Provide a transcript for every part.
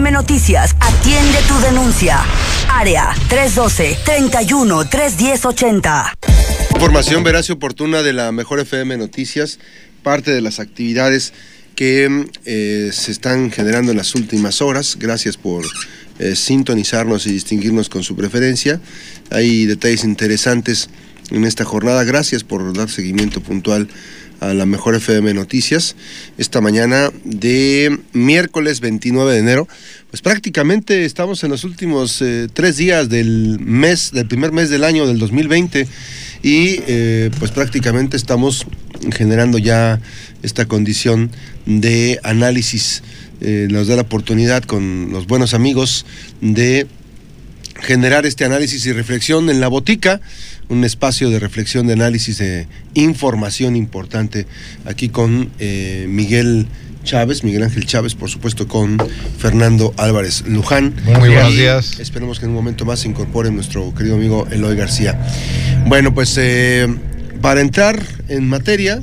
FM Noticias atiende tu denuncia. Área 312-31-310-80. Información veraz y oportuna de la Mejor FM Noticias, parte de las actividades que eh, se están generando en las últimas horas. Gracias por eh, sintonizarnos y distinguirnos con su preferencia. Hay detalles interesantes en esta jornada. Gracias por dar seguimiento puntual a la Mejor FM Noticias. Esta mañana de miércoles 29 de enero, pues prácticamente estamos en los últimos eh, tres días del mes, del primer mes del año del 2020 y eh, pues prácticamente estamos generando ya esta condición de análisis. Eh, nos da la oportunidad con los buenos amigos de generar este análisis y reflexión en la botica, un espacio de reflexión, de análisis, de información importante aquí con eh, Miguel Chávez, Miguel Ángel Chávez, por supuesto con Fernando Álvarez Luján. Muy buenos días. Esperemos que en un momento más se incorpore nuestro querido amigo Eloy García. Bueno, pues eh, para entrar en materia,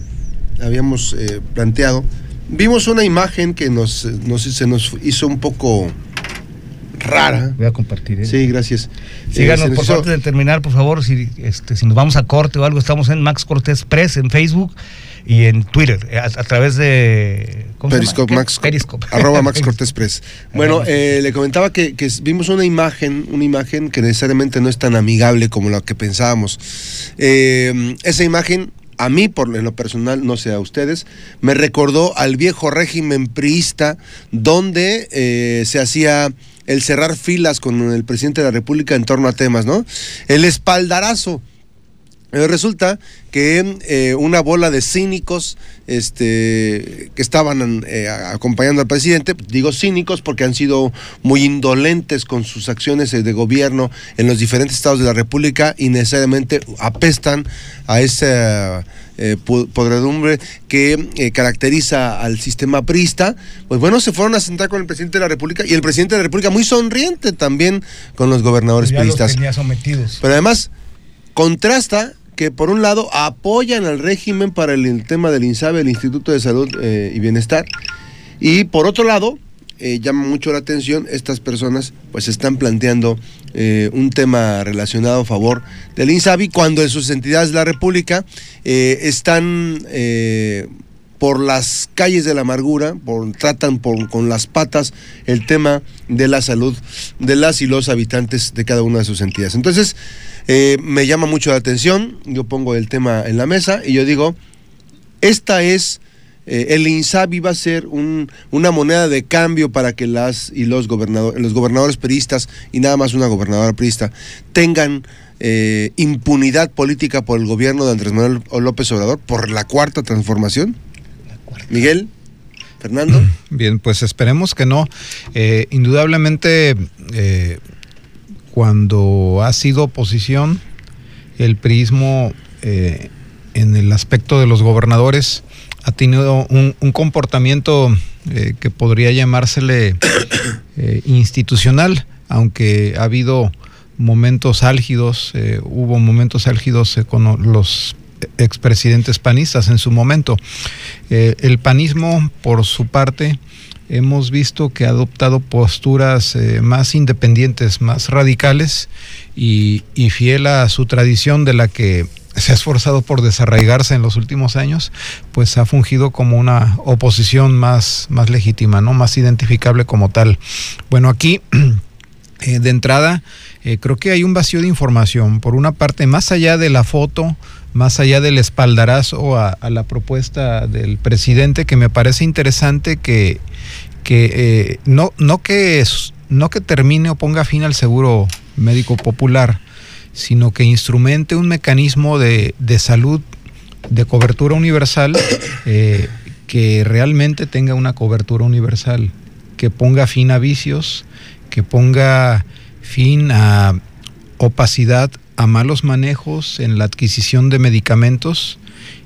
habíamos eh, planteado, vimos una imagen que nos, nos, se nos hizo un poco rara. Voy a compartir. ¿eh? Sí, gracias. Síganos, Eh, por hizo- favor, de terminar, por favor, si, este, si nos vamos a corte o algo, estamos en Max Cortés Press en Facebook y en Twitter, eh, a, a través de... Periscope. Max, Periscope. arroba Max Cortés Press. Bueno, eh, le comentaba que, que vimos una imagen, una imagen que necesariamente no es tan amigable como la que pensábamos. Esa imagen, a mí, por en lo personal, no sé a ustedes, me recordó al viejo régimen priista donde eh, se hacía el cerrar filas con el presidente de la República en torno a temas, ¿no? El espaldarazo. Eh, Resulta que eh, una bola de cínicos este, que estaban eh, acompañando al presidente, digo cínicos porque han sido muy indolentes con sus acciones de gobierno en los diferentes estados de la República y necesariamente apestan a esa eh, podredumbre que caracteriza al sistema priista, pues bueno, se fueron a sentar con el presidente de la República y el presidente de la República muy sonriente también con los gobernadores Ya los priistas. tenía sometidos. Pero además contrasta que por un lado apoyan al régimen para el, tema del INSABE, el Instituto de Salud eh, y Bienestar, y por otro lado eh, llama mucho la atención estas personas pues están planteando eh, un tema relacionado a favor del INSABI cuando en sus entidades de la República eh, están por las calles de la amargura, por, tratan por- con las patas el tema de la salud de las y los habitantes de cada una de sus entidades. Entonces, eh, me llama mucho la atención, yo pongo el tema en la mesa y yo digo, esta es, eh, el INSABI va a ser un- una moneda de cambio para que las y los, gobernadores los gobernadores peristas, y nada más una gobernadora perista, tengan eh, impunidad política por el gobierno de Andrés Manuel López Obrador, por la cuarta transformación. Miguel, Fernando. Bien, pues esperemos que no. Eh, indudablemente, eh, cuando ha sido oposición, el prismo eh, en el aspecto de los gobernadores ha tenido un, un comportamiento eh, que podría llamársele institucional, aunque ha habido momentos álgidos, hubo momentos álgidos con los expresidentes panistas en su momento. Eh, el panismo, por su parte, hemos visto que ha adoptado posturas eh, más independientes, más radicales y, fiel a su tradición de la que se ha esforzado por desarraigarse en los últimos años, pues ha fungido como una oposición más, más legítima, ¿no? más identificable como tal. Bueno, aquí eh, de entrada creo que hay un vacío de información. Por una parte, más allá de la foto, más allá del espaldarazo a, a la propuesta del presidente, que me parece interesante que, que eh, no, no que no que termine o ponga fin al seguro médico popular, sino que instrumente un mecanismo de, de salud de cobertura universal eh, que realmente tenga una cobertura universal, que ponga fin a vicios, que ponga fin a opacidad, a malos manejos en la adquisición de medicamentos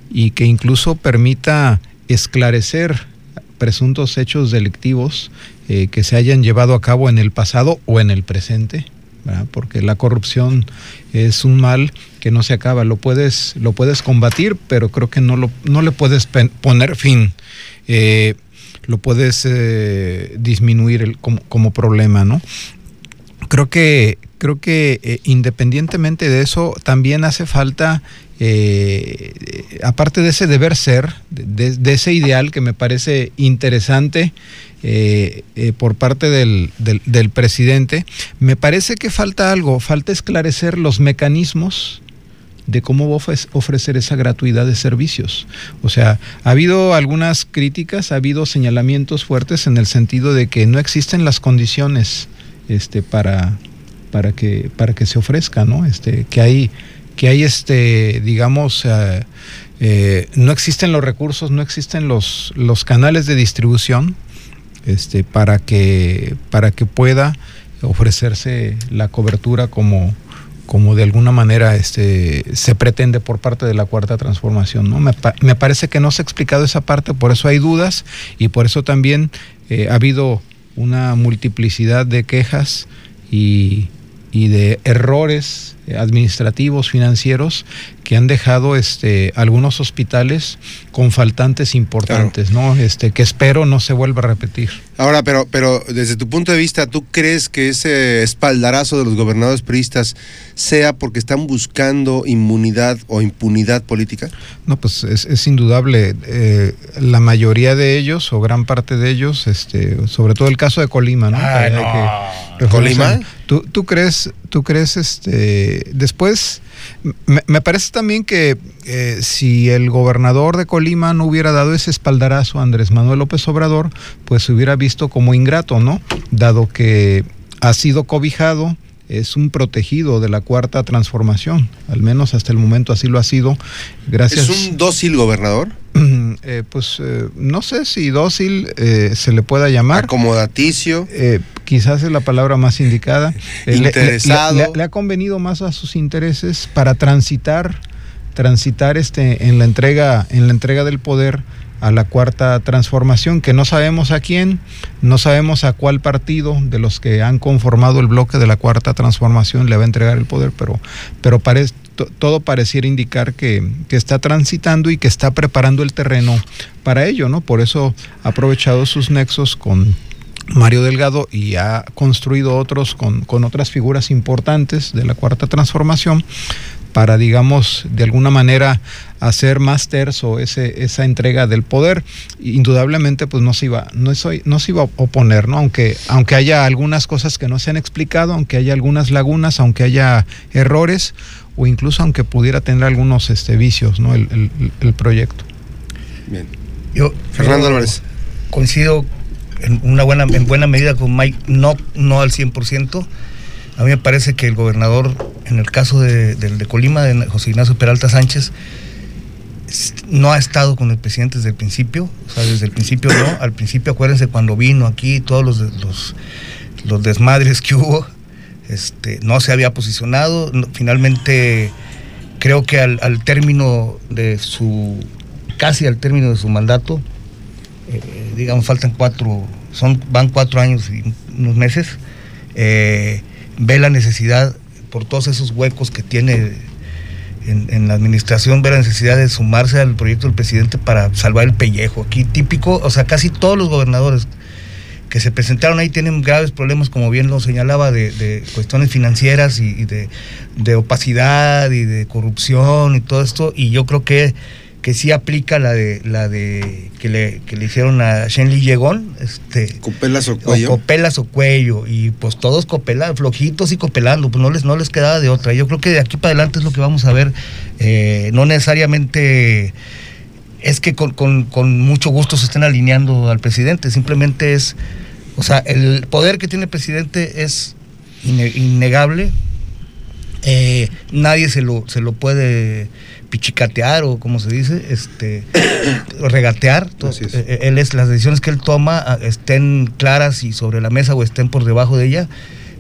y que incluso permita esclarecer presuntos hechos delictivos eh, que se hayan llevado a cabo en el pasado o en el presente. porque la corrupción es un mal que no se acaba, lo puedes, lo puedes combatir, pero creo que no, lo, no le puedes poner fin. Eh, lo puedes eh, disminuir como, como problema, ¿no? Creo que, creo que eh, independientemente de eso, también hace falta, eh, eh, aparte de ese deber ser, de, ese ideal que me parece interesante por parte del, presidente, me parece que falta algo, falta esclarecer los mecanismos de cómo ofrecer esa gratuidad de servicios. O sea, ha habido algunas críticas, ha habido señalamientos fuertes en el sentido de que no existen las condiciones este, para, para, que, para que se ofrezca, ¿no? Este, que hay, que hay este, digamos, eh, eh, no existen los recursos, no existen los, los canales de distribución este, para, que, para que pueda ofrecerse la cobertura como, como de alguna manera este, se pretende por parte de la cuarta transformación. ¿no? Me, me parece que no se ha explicado esa parte, por eso hay dudas y por eso también eh, ha habido una multiplicidad de quejas y, y de errores administrativos, financieros, que han dejado este, algunos hospitales con faltantes importantes, ¿no? Este, que espero no se vuelva a repetir. Ahora, pero, pero desde tu punto de vista, ¿tú crees que ese espaldarazo de los gobernadores priistas sea porque están buscando inmunidad o impunidad política? No, pues es, es indudable. eh, la mayoría de ellos, o gran parte de ellos, este, sobre todo el caso de Colima, ¿no? Ay, Que hay no. que- ¿Colima? ¿Tú, tú crees, tú crees, este, después, me, me parece también que eh, si el gobernador de Colima no hubiera dado ese espaldarazo a Andrés Manuel López Obrador, pues se hubiera visto como ingrato, ¿no? Dado que ha sido cobijado, es un protegido de la cuarta transformación, al menos hasta el momento así lo ha sido, gracias. ¿Es un dócil gobernador? Eh, pues eh, no sé si dócil eh, se le pueda llamar. ¿Acomodaticio? Eh, quizás es la palabra más indicada. Le- Interesado. Le, le- le ha convenido más a sus intereses para transitar, transitar este, en la entrega, en la entrega del poder a la cuarta transformación, que no sabemos a quién, no sabemos a cuál partido de los que han conformado el bloque de la cuarta transformación le va a entregar el poder, pero, pero todo pareciera indicar que, que está transitando y que está preparando el terreno para ello, ¿no? Por eso ha aprovechado sus nexos con Mario Delgado y ha construido otros con, con otras figuras importantes de la cuarta transformación para, digamos, de alguna manera hacer más terso ese, esa entrega del poder. Indudablemente, pues no se iba, no soy, no se iba a oponer, ¿no? Aunque, aunque haya algunas cosas que no se han explicado, aunque haya algunas lagunas, aunque haya errores, o incluso aunque pudiera tener algunos este, vicios, ¿no? El, el- el proyecto. Bien. Yo, Fernando yo Álvarez. Coincido en una buena, en buena medida con Mike, no, no al 100%. A mí me parece que el gobernador, en el caso de, del de Colima, de José Ignacio Peralta Sánchez, no ha estado con el presidente desde el principio, o sea, desde el principio no. Al principio, acuérdense, cuando vino aquí, todos los, de- los, los desmadres que hubo, este, no se había posicionado. Finalmente, creo que al, al término de su, casi al término de su mandato, eh, digamos, faltan cuatro, son, van cuatro años y unos meses, eh, ve la necesidad, por todos esos huecos que tiene en, la administración, ve la necesidad de sumarse al proyecto del presidente para salvar el pellejo. Aquí típico, o sea, casi todos los gobernadores que se presentaron ahí tienen graves problemas, como bien lo señalaba, de, cuestiones financieras y, y de, de opacidad y de corrupción y todo esto, y yo creo que que sí aplica la de la de que le, que le hicieron a Shenli Llegón, este ¿Copelas o o cuello? copelas o cuello y pues todos copelan, flojitos y copelando, pues no les no les quedaba de otra. Yo creo que de aquí para adelante es lo que vamos a ver, eh, no necesariamente es que con, con- con mucho gusto se estén alineando al presidente, simplemente es, o sea, el poder que tiene el presidente es inne- innegable, eh, nadie se lo, se lo puede pichicatear o como se dice, este, regatear. Así es. eh, Él es, las decisiones que él toma ah, estén claras y sobre la mesa o estén por debajo de ella,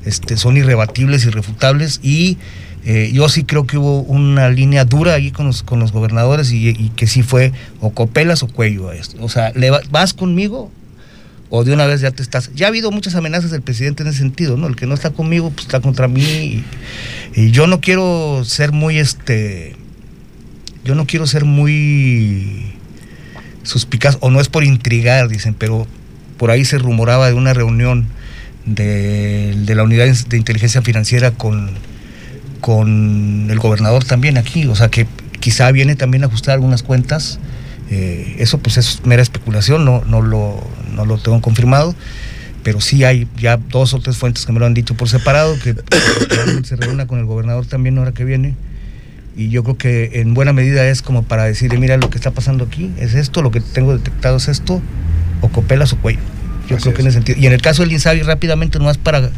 este, son irrebatibles, irrefutables y eh, yo sí creo que hubo una línea dura ahí con los, con los gobernadores y, y que sí fue o copelas o cuello a esto. O sea, le va- vas conmigo o de una vez ya te estás. Ya ha habido muchas amenazas del presidente en ese sentido, ¿no? El que no está conmigo, pues está contra mí. Y, y yo no quiero ser muy este. Yo no quiero ser muy suspicaz, o no es por intrigar, dicen, pero por ahí se rumoraba de una reunión de, de la unidad de inteligencia financiera con, con el gobernador también aquí, o sea que quizá viene también a ajustar algunas cuentas. Eh, eso pues es mera especulación, no, no, lo, no lo tengo confirmado, pero sí hay ya dos o tres fuentes que me lo han dicho por separado, que se reúna con el gobernador también ahora que viene. Y yo creo que en buena medida es como para decirle, mira, lo que está pasando aquí es esto, lo que tengo detectado es esto, o copelas o cuello. Yo creo que en ese sentido. Y en el caso del INSABI, rápidamente, nomás para,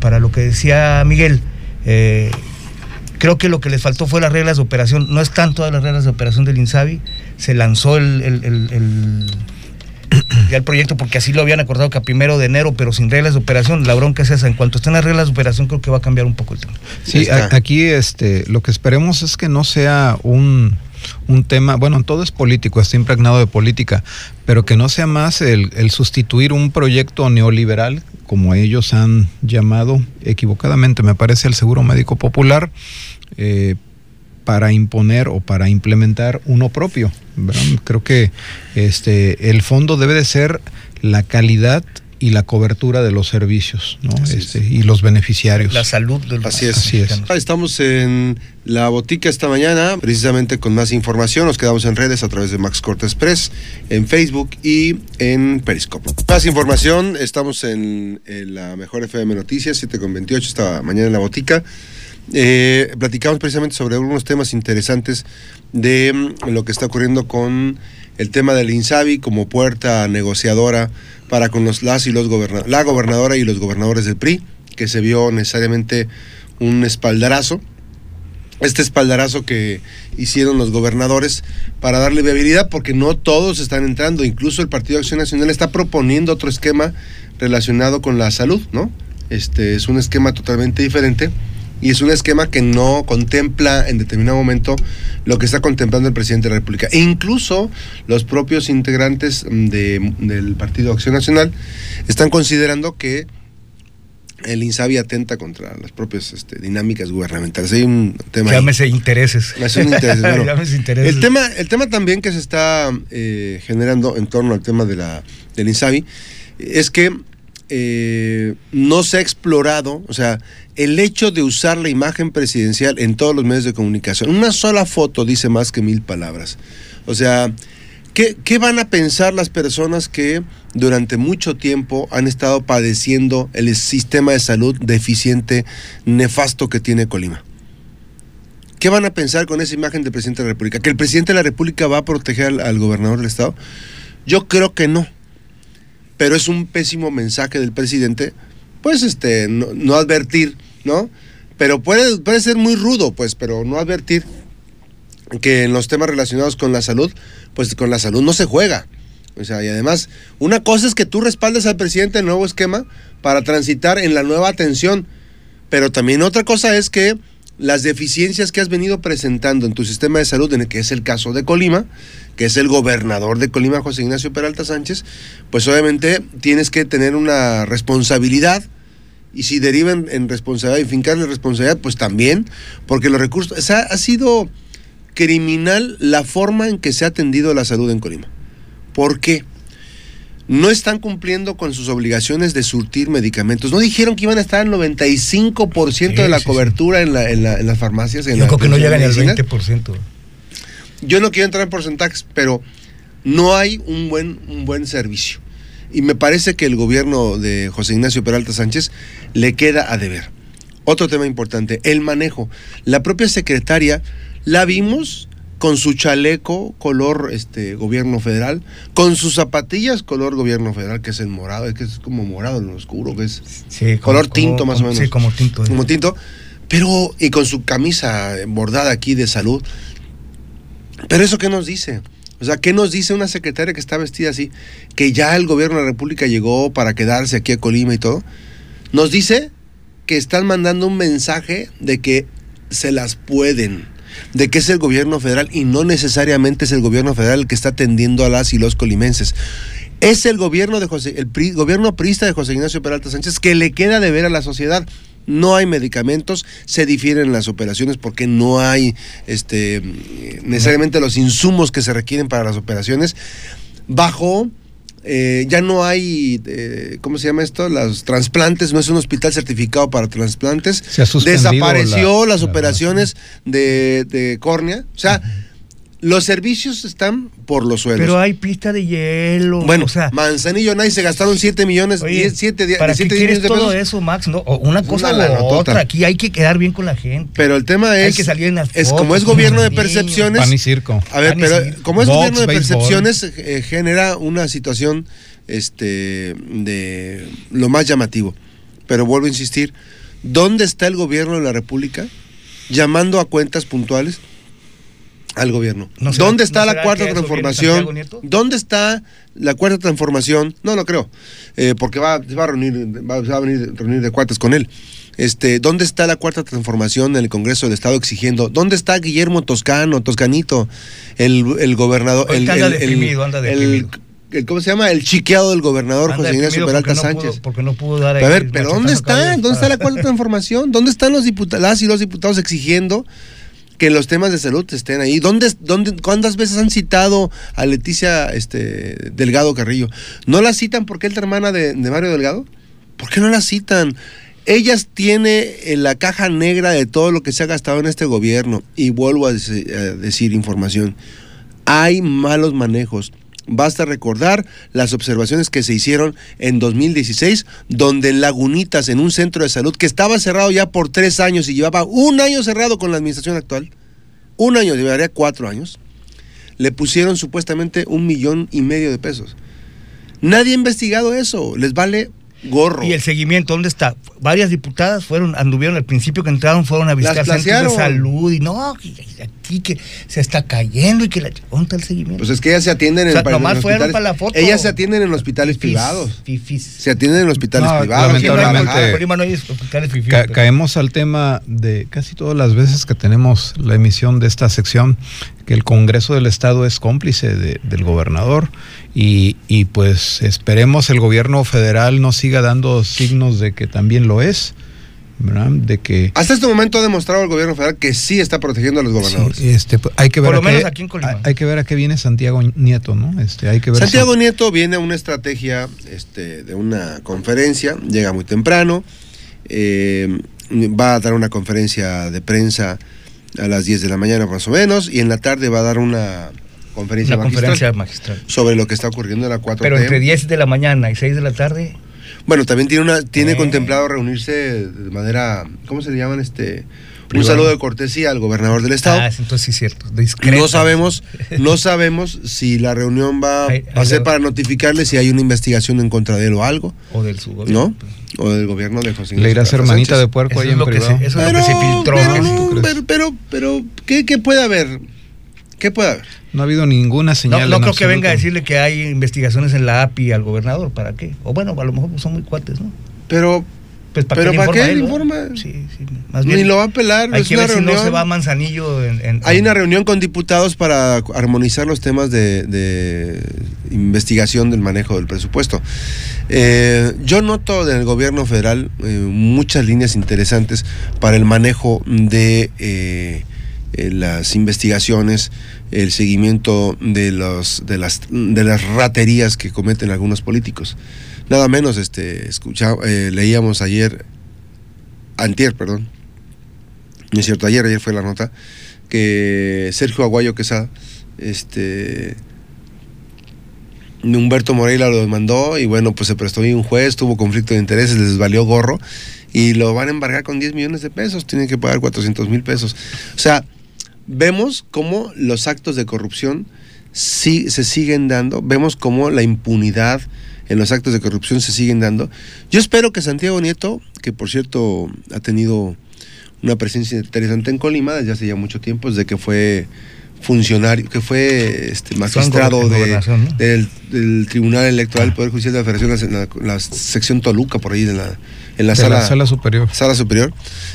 para lo que decía Miguel, eh, Creo que lo que les faltó fue las reglas de operación. No están todas las reglas de operación del INSABI. Se lanzó el, el, ya el proyecto porque así lo habían acordado que a primero de enero, pero sin reglas de operación. La bronca es esa. En cuanto estén las reglas de operación, creo que va a cambiar un poco el tema. Sí, aquí este, lo que esperemos es que no sea un, un tema, bueno, todo es político, está impregnado de política, pero que no sea más el, el sustituir un proyecto neoliberal como ellos han llamado equivocadamente, me parece, el Seguro Médico Popular, eh, para imponer o para implementar uno propio. Creo que este, el fondo debe de ser la calidad y la cobertura de los servicios ¿no? Este, y los beneficiarios. La salud del Así es. Así es. Estamos en la botica esta mañana, precisamente con más información. Nos quedamos en redes a través de Max Cortes Press, en Facebook y en Periscope. Más información, estamos en, la Mejor FM Noticias, 7 con 28, esta mañana en la botica. Eh, platicamos precisamente sobre algunos temas interesantes de mm, lo que está ocurriendo con el tema del INSABI como puerta negociadora para con los, las y los gobernadores, la gobernadora y los gobernadores del PRI, que se vio necesariamente un espaldarazo. Este espaldarazo que hicieron los gobernadores para darle viabilidad, porque no todos están entrando, incluso el Partido Acción Nacional está proponiendo otro esquema relacionado con la salud, ¿no? Este es un esquema totalmente diferente y es un esquema que no contempla en determinado momento lo que está contemplando el presidente de la República. E incluso los propios integrantes del Partido Acción Nacional están considerando que el INSABI atenta contra las propias este, dinámicas gubernamentales. Hay un tema. Llámese intereses. intereses. El, tema, el tema también que se está eh, generando en torno al tema de la, del INSABI es que eh, no se ha explorado, o sea, el hecho de usar la imagen presidencial en todos los medios de comunicación. Una sola foto dice más que mil palabras. O sea, ¿qué, qué van a pensar las personas que durante mucho tiempo han estado padeciendo el sistema de salud deficiente, nefasto que tiene Colima? ¿Qué van a pensar con esa imagen del presidente de la República? ¿Que el presidente de la República va a proteger al, al gobernador del Estado? Yo creo que no pero es un pésimo mensaje del presidente, pues este, no, advertir, ¿no? Pero puede, puede ser muy rudo, pues, pero no advertir que en los temas relacionados con la salud, pues con la salud no se juega. O sea, y además, una cosa es que tú respaldes al presidente el nuevo esquema para transitar en la nueva atención, pero también otra cosa es que las deficiencias que has venido presentando en tu sistema de salud, en el que es el caso de Colima, que es el gobernador de Colima, José Ignacio Peralta Sánchez, pues obviamente tienes que tener una responsabilidad y si derivan en responsabilidad y fincarle responsabilidad, pues también, porque los recursos, o sea, ha sido criminal la forma en que se ha atendido la salud en Colima. ¿Por qué? No están cumpliendo con sus obligaciones de surtir medicamentos. No dijeron que iban a estar al 95% de la cobertura En, las farmacias. Yo creo que no llegan al 20% yo no quiero entrar en porcentajes, pero no hay un buen, un buen servicio. Y me parece que el gobierno de José Ignacio Peralta Sánchez le queda a deber. Otro tema importante, el manejo. La propia secretaria la vimos con su chaleco color este gobierno federal, con sus zapatillas color gobierno federal, que es el morado, es que es como morado en lo oscuro, que es color tinto más o menos. Sí, como tinto. Como tinto, pero y con su camisa bordada aquí de salud. Pero eso qué nos dice? O sea, ¿qué nos dice una secretaria que está vestida así? Que ya el gobierno de la República llegó para quedarse aquí a Colima y todo. Nos dice que están mandando un mensaje de que se las pueden, de que es el gobierno federal y no necesariamente es el gobierno federal el que está atendiendo a las y los colimenses. Es el gobierno de José, el gobierno prista de José Ignacio Peralta Sánchez que le queda de ver a la sociedad no hay medicamentos, se difieren las operaciones porque no hay este, necesariamente los insumos que se requieren para las operaciones, bajo eh, ya no hay, eh, ¿cómo se llama esto? Los trasplantes, no es un hospital certificado para trasplantes. Se ha Desapareció la- las la- operaciones de, de córnea. O sea, los servicios están por los suelos. Pero hay pista de hielo. bueno, o sea, Manzanillo Nice se gastaron 7 millones, oye, 10, 7, ¿para qué 7 quieres millones de todo pesos. eso, Max? No, una Es cosa una o otra. Aquí hay que quedar bien con la gente. Pero el tema Hay es, que salir en las es como es gobierno de percepciones. Pan y circo. A ver, pero circo. como es Box, gobierno de percepciones, eh, genera una situación este, de lo más llamativo. Pero vuelvo a insistir, ¿dónde está el gobierno de la República llamando a cuentas puntuales al gobierno? ¿No será- ¿Dónde está no la cuarta transformación? ¿Dónde está la cuarta transformación? No, no creo, eh, porque va, se va a reunir, va, va a venir reunir de cuates con él. Este, ¿Dónde está la cuarta transformación en el Congreso del Estado exigiendo? ¿Dónde está Guillermo Toscano, Toscanito, el, el gobernador? El, anda el- deprimido, anda deprimido. ¿Cómo se llama? El chiqueado del gobernador Anda José Ignacio Peralta no Sánchez. pudo- porque no pudo dar a ver, pero ¿dónde está? de ¿Dónde está la cuarta transformación? ¿Dónde están los diputados, las y los diputados exigiendo que los temas de salud estén ahí? ¿Dónde, dónde, ¿Cuántas veces han citado a Leticia este, Delgado Carrillo? ¿No la citan porque es la hermana de, Mario Delgado? ¿Por qué no la citan? Ellas tiene en la caja negra de todo lo que se ha gastado en este gobierno. Y vuelvo a decir información. Hay malos manejos. Basta recordar las observaciones que se hicieron en 2016, donde en Lagunitas, en un centro de salud que estaba cerrado ya por tres años y llevaba un año cerrado con la administración actual, un año, llevaría cuatro años, le pusieron supuestamente un millón y medio de pesos. Nadie ha investigado eso, les vale gorro. Y el seguimiento, ¿dónde está? Varias diputadas fueron, anduvieron al principio que entraron, fueron a visitar Las centros de salud y no, que aquí que se está cayendo y que la. ¿Dónde está el seguimiento? Pues es que ellas se atienden O en, sea, pa- en nomás fueron hospitales- para la foto. Ellas se atienden en hospitales Fifís, privados. fifís. Se atienden en hospitales No, privados. No hay- hospitales fifís, Ca- caemos al tema de casi todas las veces que tenemos la emisión de esta sección, que el Congreso del Estado es cómplice de- del gobernador y, y pues esperemos el gobierno federal no siga dando signos de que también lo es, ¿verdad? De que Hasta este momento ha demostrado el gobierno federal que sí está protegiendo a los gobernadores. Sí, este, pues, hay que ver Por lo a qué- menos aquí en Colima. hay- que ver a qué viene Santiago Nieto, ¿no? Este, hay que ver Santiago si- Nieto viene a una estrategia este, de una conferencia, llega muy temprano, eh, va a dar una conferencia de prensa a las 10 de la mañana más o menos, y en la tarde va a dar una conferencia, Una magistral conferencia magistral. sobre lo que está ocurriendo en la 4T. Pero entre 10 de la mañana y 6 de la tarde, Bueno, también tiene una tiene Eh. contemplado reunirse de manera, ¿cómo se le llaman? este Un saludo de cortesía al gobernador del estado. ah, entonces sí es cierto. discreta. No sabemos, no sabemos si la reunión va a ser le- para notificarle si hay una investigación en contra de él o algo, O del su gobierno. ¿no? O del gobierno de José Le irá a Ignacio hacer Peralta manita de Sánchez. puerco Eso ahí es en lo que privado. se- eso es lo que se filtró. Pero, no, pero, pero, pero, ¿qué, qué puede haber? ¿Qué puede haber? No ha habido ninguna señal. no creo que venga a decirle que hay investigaciones en la API al gobernador. ¿Para qué? O bueno, a lo mejor son muy cuates, ¿no? Pero, Pues, ¿Pero le para qué le él, informa? verdad? Sí, sí. Más ni lo va a apelar, hay es que una ver si no reunión. se va a Manzanillo en... en- Hay en- una reunión con diputados para armonizar los temas de, de investigación del manejo del presupuesto. Eh, yo noto en el gobierno federal eh, muchas líneas interesantes para el manejo de eh, las investigaciones, el seguimiento de, los, de, las, de las raterías que cometen algunos políticos. Nada menos, este, escucha, eh, leíamos ayer, antier, perdón, no es cierto, ayer, ayer fue la nota, que Sergio Aguayo Quesada, este, Humberto Moreira lo demandó y bueno, pues se prestó ahí un juez, tuvo conflicto de intereses, les valió gorro y lo van a embargar con 10 millones de pesos, tienen que pagar 400 mil pesos. O sea, vemos cómo los actos de corrupción sí, se siguen dando, vemos cómo la impunidad en los actos de corrupción se siguen dando. Yo espero que Santiago Nieto, que por cierto ha tenido una presencia interesante en Colima desde hace ya mucho tiempo, desde que fue funcionario, que fue este, magistrado en de- gobernación, ¿no? del, del Tribunal Electoral del Poder Judicial de la Federación, la, la- la sección Toluca, por ahí en la, en la De sala, la sala superior. sala superior.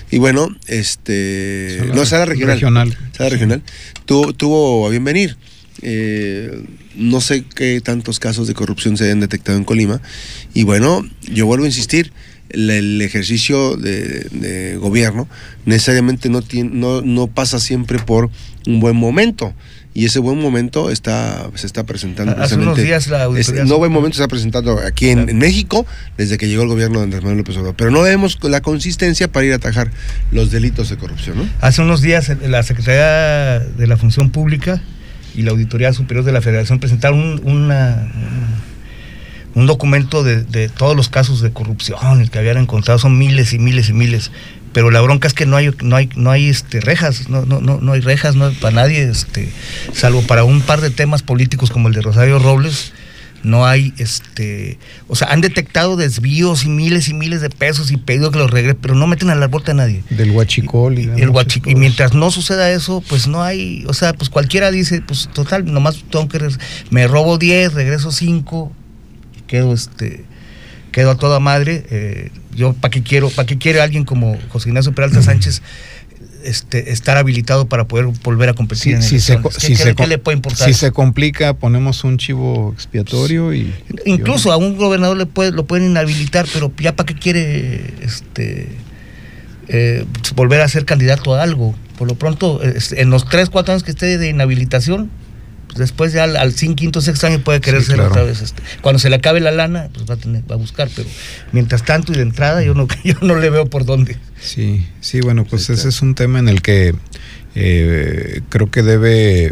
Y bueno, este. Sala no, sala regional. regional. Sala regional. Tuvo, tuvo a bien venir. Eh, no sé qué tantos casos de corrupción se hayan detectado en Colima. Y bueno, yo vuelvo a insistir. El, el ejercicio de, de gobierno necesariamente no, tiene, no, no pasa siempre por un buen momento. y ese buen momento está se está presentando Hace unos días la auditoría es- no buen momento se está presentando aquí en, Claro. en México desde que llegó el gobierno de Andrés Manuel López Obrador pero no vemos la consistencia para ir a atajar los delitos de corrupción ¿no? Hace unos días eh, la Secretaría de la Función Pública y la Auditoría Superior de la Federación presentaron un, una- un- documento de, de todos los casos de corrupción que habían encontrado, son miles y miles y miles. Pero la bronca es que no hay, no hay, no hay este, rejas, no, no, no, no hay rejas no, para nadie, este, salvo para un par de temas políticos como el de Rosario Robles, no hay, este, o sea, han detectado desvíos y miles y miles de pesos y pedido que los regresen, pero no meten a la bolsa a nadie. Del huachicol. Y, de El guachi- y mientras no suceda eso, pues no hay, o sea, pues cualquiera dice, pues total, nomás tengo que, me robo 10, regreso 5, quedo este, quedo a toda madre. eh, yo, ¿para qué quiero, para qué quiere alguien como José Ignacio Peralta Sánchez este, estar habilitado para poder volver a competir en si se, ¿Qué, si qué- se qué co- le puede importar? si se complica, ponemos un chivo expiatorio y. Incluso a un gobernador le puede, lo pueden inhabilitar, pero ya para qué quiere este eh, volver a ser candidato a algo. Por lo pronto, este, en los 3, 4 años que esté de inhabilitación, después ya al, al cin- quinto, sexto año puede querer Sí, ser claro. otra vez. Este. Cuando se le acabe la lana, pues va a tener, va a buscar, pero mientras tanto y de entrada yo no, yo no le veo por dónde. Sí, sí, bueno, pues Sí, ese claro. es un tema en el que eh, creo que debe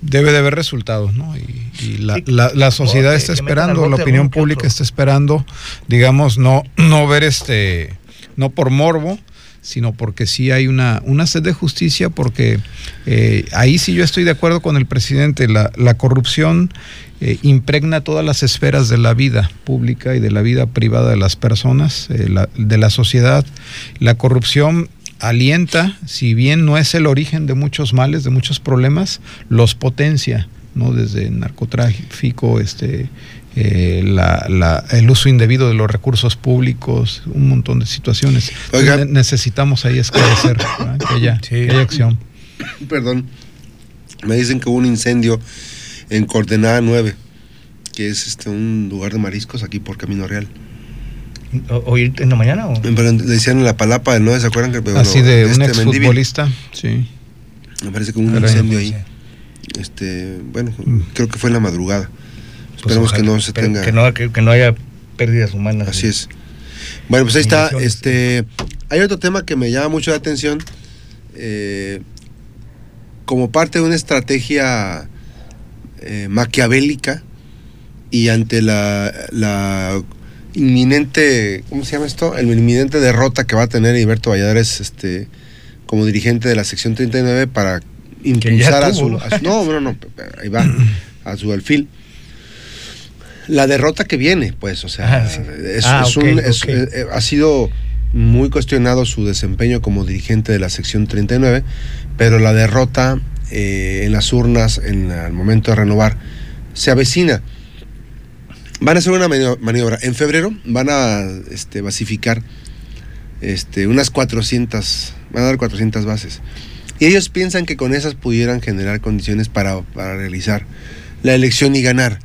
debe de haber resultados, ¿no? Y, y la, Sí. la- la sociedad está esperando, la opinión pública está esperando, digamos, no, no ver este, no por morbo, sino porque sí hay una, una sed de justicia, porque eh, ahí sí yo estoy de acuerdo con el presidente, la, la corrupción eh, impregna todas las esferas de la vida pública y de la vida privada de las personas, eh, de la sociedad. La corrupción alienta, si bien no es el origen de muchos males, de muchos problemas, los potencia, ¿no? Desde narcotráfico, este, eh, la- la- el uso indebido de los recursos públicos, un montón de situaciones. Oiga. Ne- necesitamos ahí esclarecer, ¿verdad? que haya, Sí. que haya acción. perdón me dicen que hubo un incendio en Coordenada 9 que es este un lugar de mariscos aquí por Camino Real ¿O- ¿Hoy en la mañana? O? Pero le decían en la palapa del 9 ¿se acuerdan? Que, Así de un este exfutbolista, sí. Me parece que hubo un incendio ahí. Este, bueno, Mm. creo que fue en la madrugada. Pues Esperemos que no se tenga. Que no, que, que no haya pérdidas humanas. Así es. Bueno, pues ahí está. Este, hay otro tema que me llama mucho la atención. eh, como parte de una estrategia eh, maquiavélica y ante la, la inminente, ¿cómo se llama esto? El inminente derrota que va a tener Heriberto Valladares este, como dirigente de la sección 39 para impulsar a, su, ¿no? a su- No, no, no, ahí va, a su alfil. La derrota que viene, pues, o sea, Ah, sí. es, Ah, es un- es- eh, ha sido muy cuestionado su desempeño como dirigente de la sección 39, pero la derrota eh, en las urnas en el momento de renovar se avecina. Van a hacer una manio- maniobra. En febrero van a este, basificar este, unas 400, van a dar 400 bases. Y ellos piensan que con esas pudieran generar condiciones para, para realizar la elección y ganar.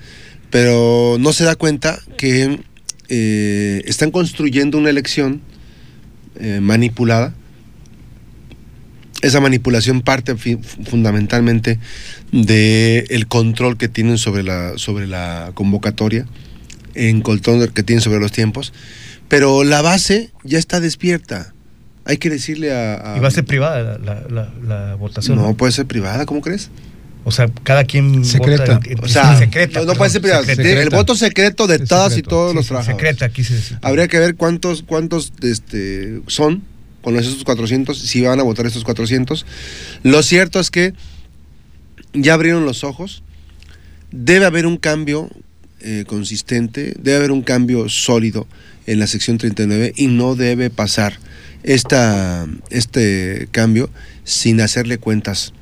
Pero no se da cuenta que eh, están construyendo una elección eh, manipulada. Esa manipulación parte fundamentalmente del control que tienen sobre la, sobre la convocatoria, en control que tienen sobre los tiempos. Pero la base ya está despierta. Hay que decirle a... a- Y va a ser privada la, la, la- la votación. No, ¿no? puede ser privada, ¿cómo crees? O sea, cada quien Secreta. vota. en- O sea, secreta, no, no perdón, puede ser secreta. Tiene El voto secreto de todas y todos Sí, los sí, trabajadores. secreta, aquí se dice. Habría que ver cuántos, cuántos este, son con esos 400, si van a votar estos 400. Lo cierto es que ya abrieron los ojos. Debe haber un cambio eh, consistente, debe haber un cambio sólido en la sección 39 y no debe pasar esta, este cambio sin hacerle cuentas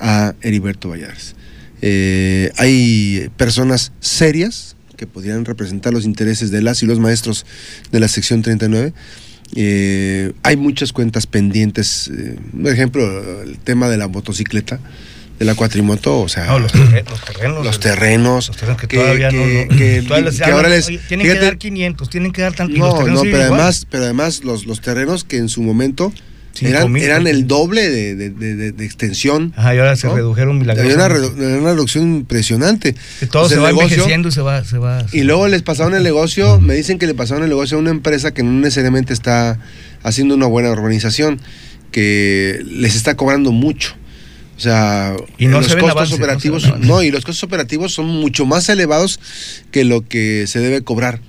a Heriberto Valladares. Eh, hay personas serias que podrían representar los intereses de las y los maestros de la sección 39. Eh, hay muchas cuentas pendientes. eh, por ejemplo, el tema de la motocicleta, de la cuatrimoto, o sea, No, los, terre- los terrenos. los terrenos. Los terrenos que, que- todavía no. que- no- que- todavía les que hablan, ahora les- oye, tienen que dar 500, tienen que dar tanto. y los No, no, pero igual. además, pero además los, los terrenos que en su momento eran, eran el doble de, de- de- de extensión. Ajá, y ahora se ¿no? redujeron Había una, milagrosamente. una reducción impresionante. Que todo se va negocio- envejeciendo y se va, se va. Y luego les pasaron el negocio, me dicen que le pasaron el negocio a una empresa que no necesariamente está haciendo una buena organización, que les está cobrando mucho. O sea, Y no los se costos operativos, no, y los costos operativos son mucho más elevados que lo que se debe cobrar.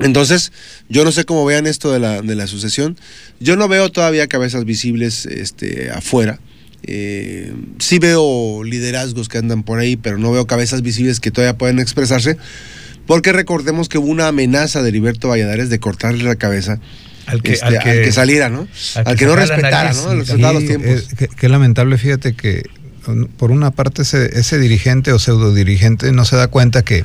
Entonces, yo no sé cómo vean esto de la, de la sucesión. Yo no veo todavía cabezas visibles este, afuera. Eh, sí veo liderazgos que andan por ahí, pero no veo cabezas visibles que todavía pueden expresarse. Porque recordemos que hubo una amenaza de Heriberto Valladares de cortarle la cabeza Al que, este, al que, saliera, ¿no? al Al que que, no respetara, nariz, ¿no? sí, Respetaba los Sí, tiempos. eh, qué- lamentable, fíjate que por una parte ese, ese dirigente o pseudo dirigente no se da cuenta que,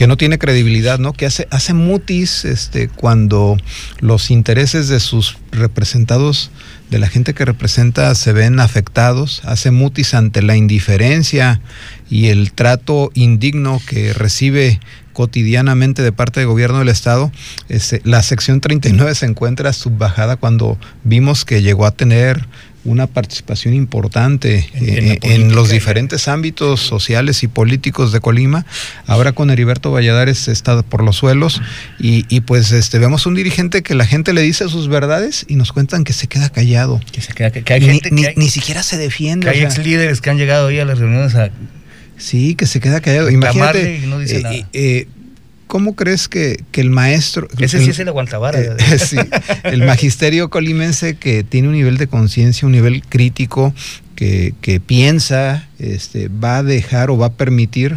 que no tiene credibilidad, ¿no? Que hace, hace mutis este, cuando los intereses de sus representados, de la gente que representa, se ven afectados, hace mutis ante la indiferencia y el trato indigno que recibe cotidianamente de parte del gobierno del estado. Este, la sección 39 se encuentra subbajada cuando vimos que llegó a tener una participación importante En- eh, en, política los diferentes ámbitos sociales y políticos de Colima. Ahora con Heriberto Valladares está por los suelos y, y pues este vemos un dirigente que la gente le dice sus verdades y nos cuentan que se queda callado. que se queda- que- que hay gente ni, que hay, ni siquiera se defiende. que hay o sea, ex líderes que han llegado ahí a las reuniones a Sí, que se queda callado. Imagínate. y no dice eh, nada. eh, eh, ¿Cómo crees que, que el maestro... ese el- sí es el aguantavara eh, sí, el magisterio colimense que tiene un nivel de conciencia, un nivel crítico, que, que piensa, este, va a dejar o va a permitir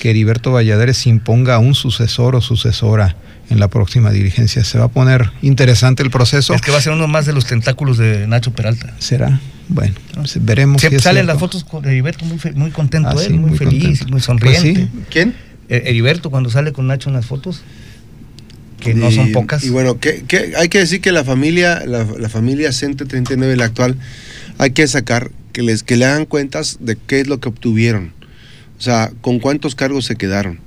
que Heriberto Valladares imponga a un sucesor o sucesora en la próxima dirigencia. Se va a poner interesante el proceso. es que va a ser uno más de los tentáculos de Nacho Peralta ¿Será? Bueno, pues veremos. Siempre si salen las fotos con Heriberto muy, fe- muy contento Ah, él, sí, muy, muy feliz, contento. muy Pues sonriente. sí. ¿Quién? Eh, Heriberto cuando sale con Nacho en las fotos, que no son pocas. Y bueno, que, que hay que decir que la familia, la, la familia Cente 39, la actual, hay que sacar que les que le hagan cuentas de qué es lo que obtuvieron. O sea, con cuántos cargos se quedaron.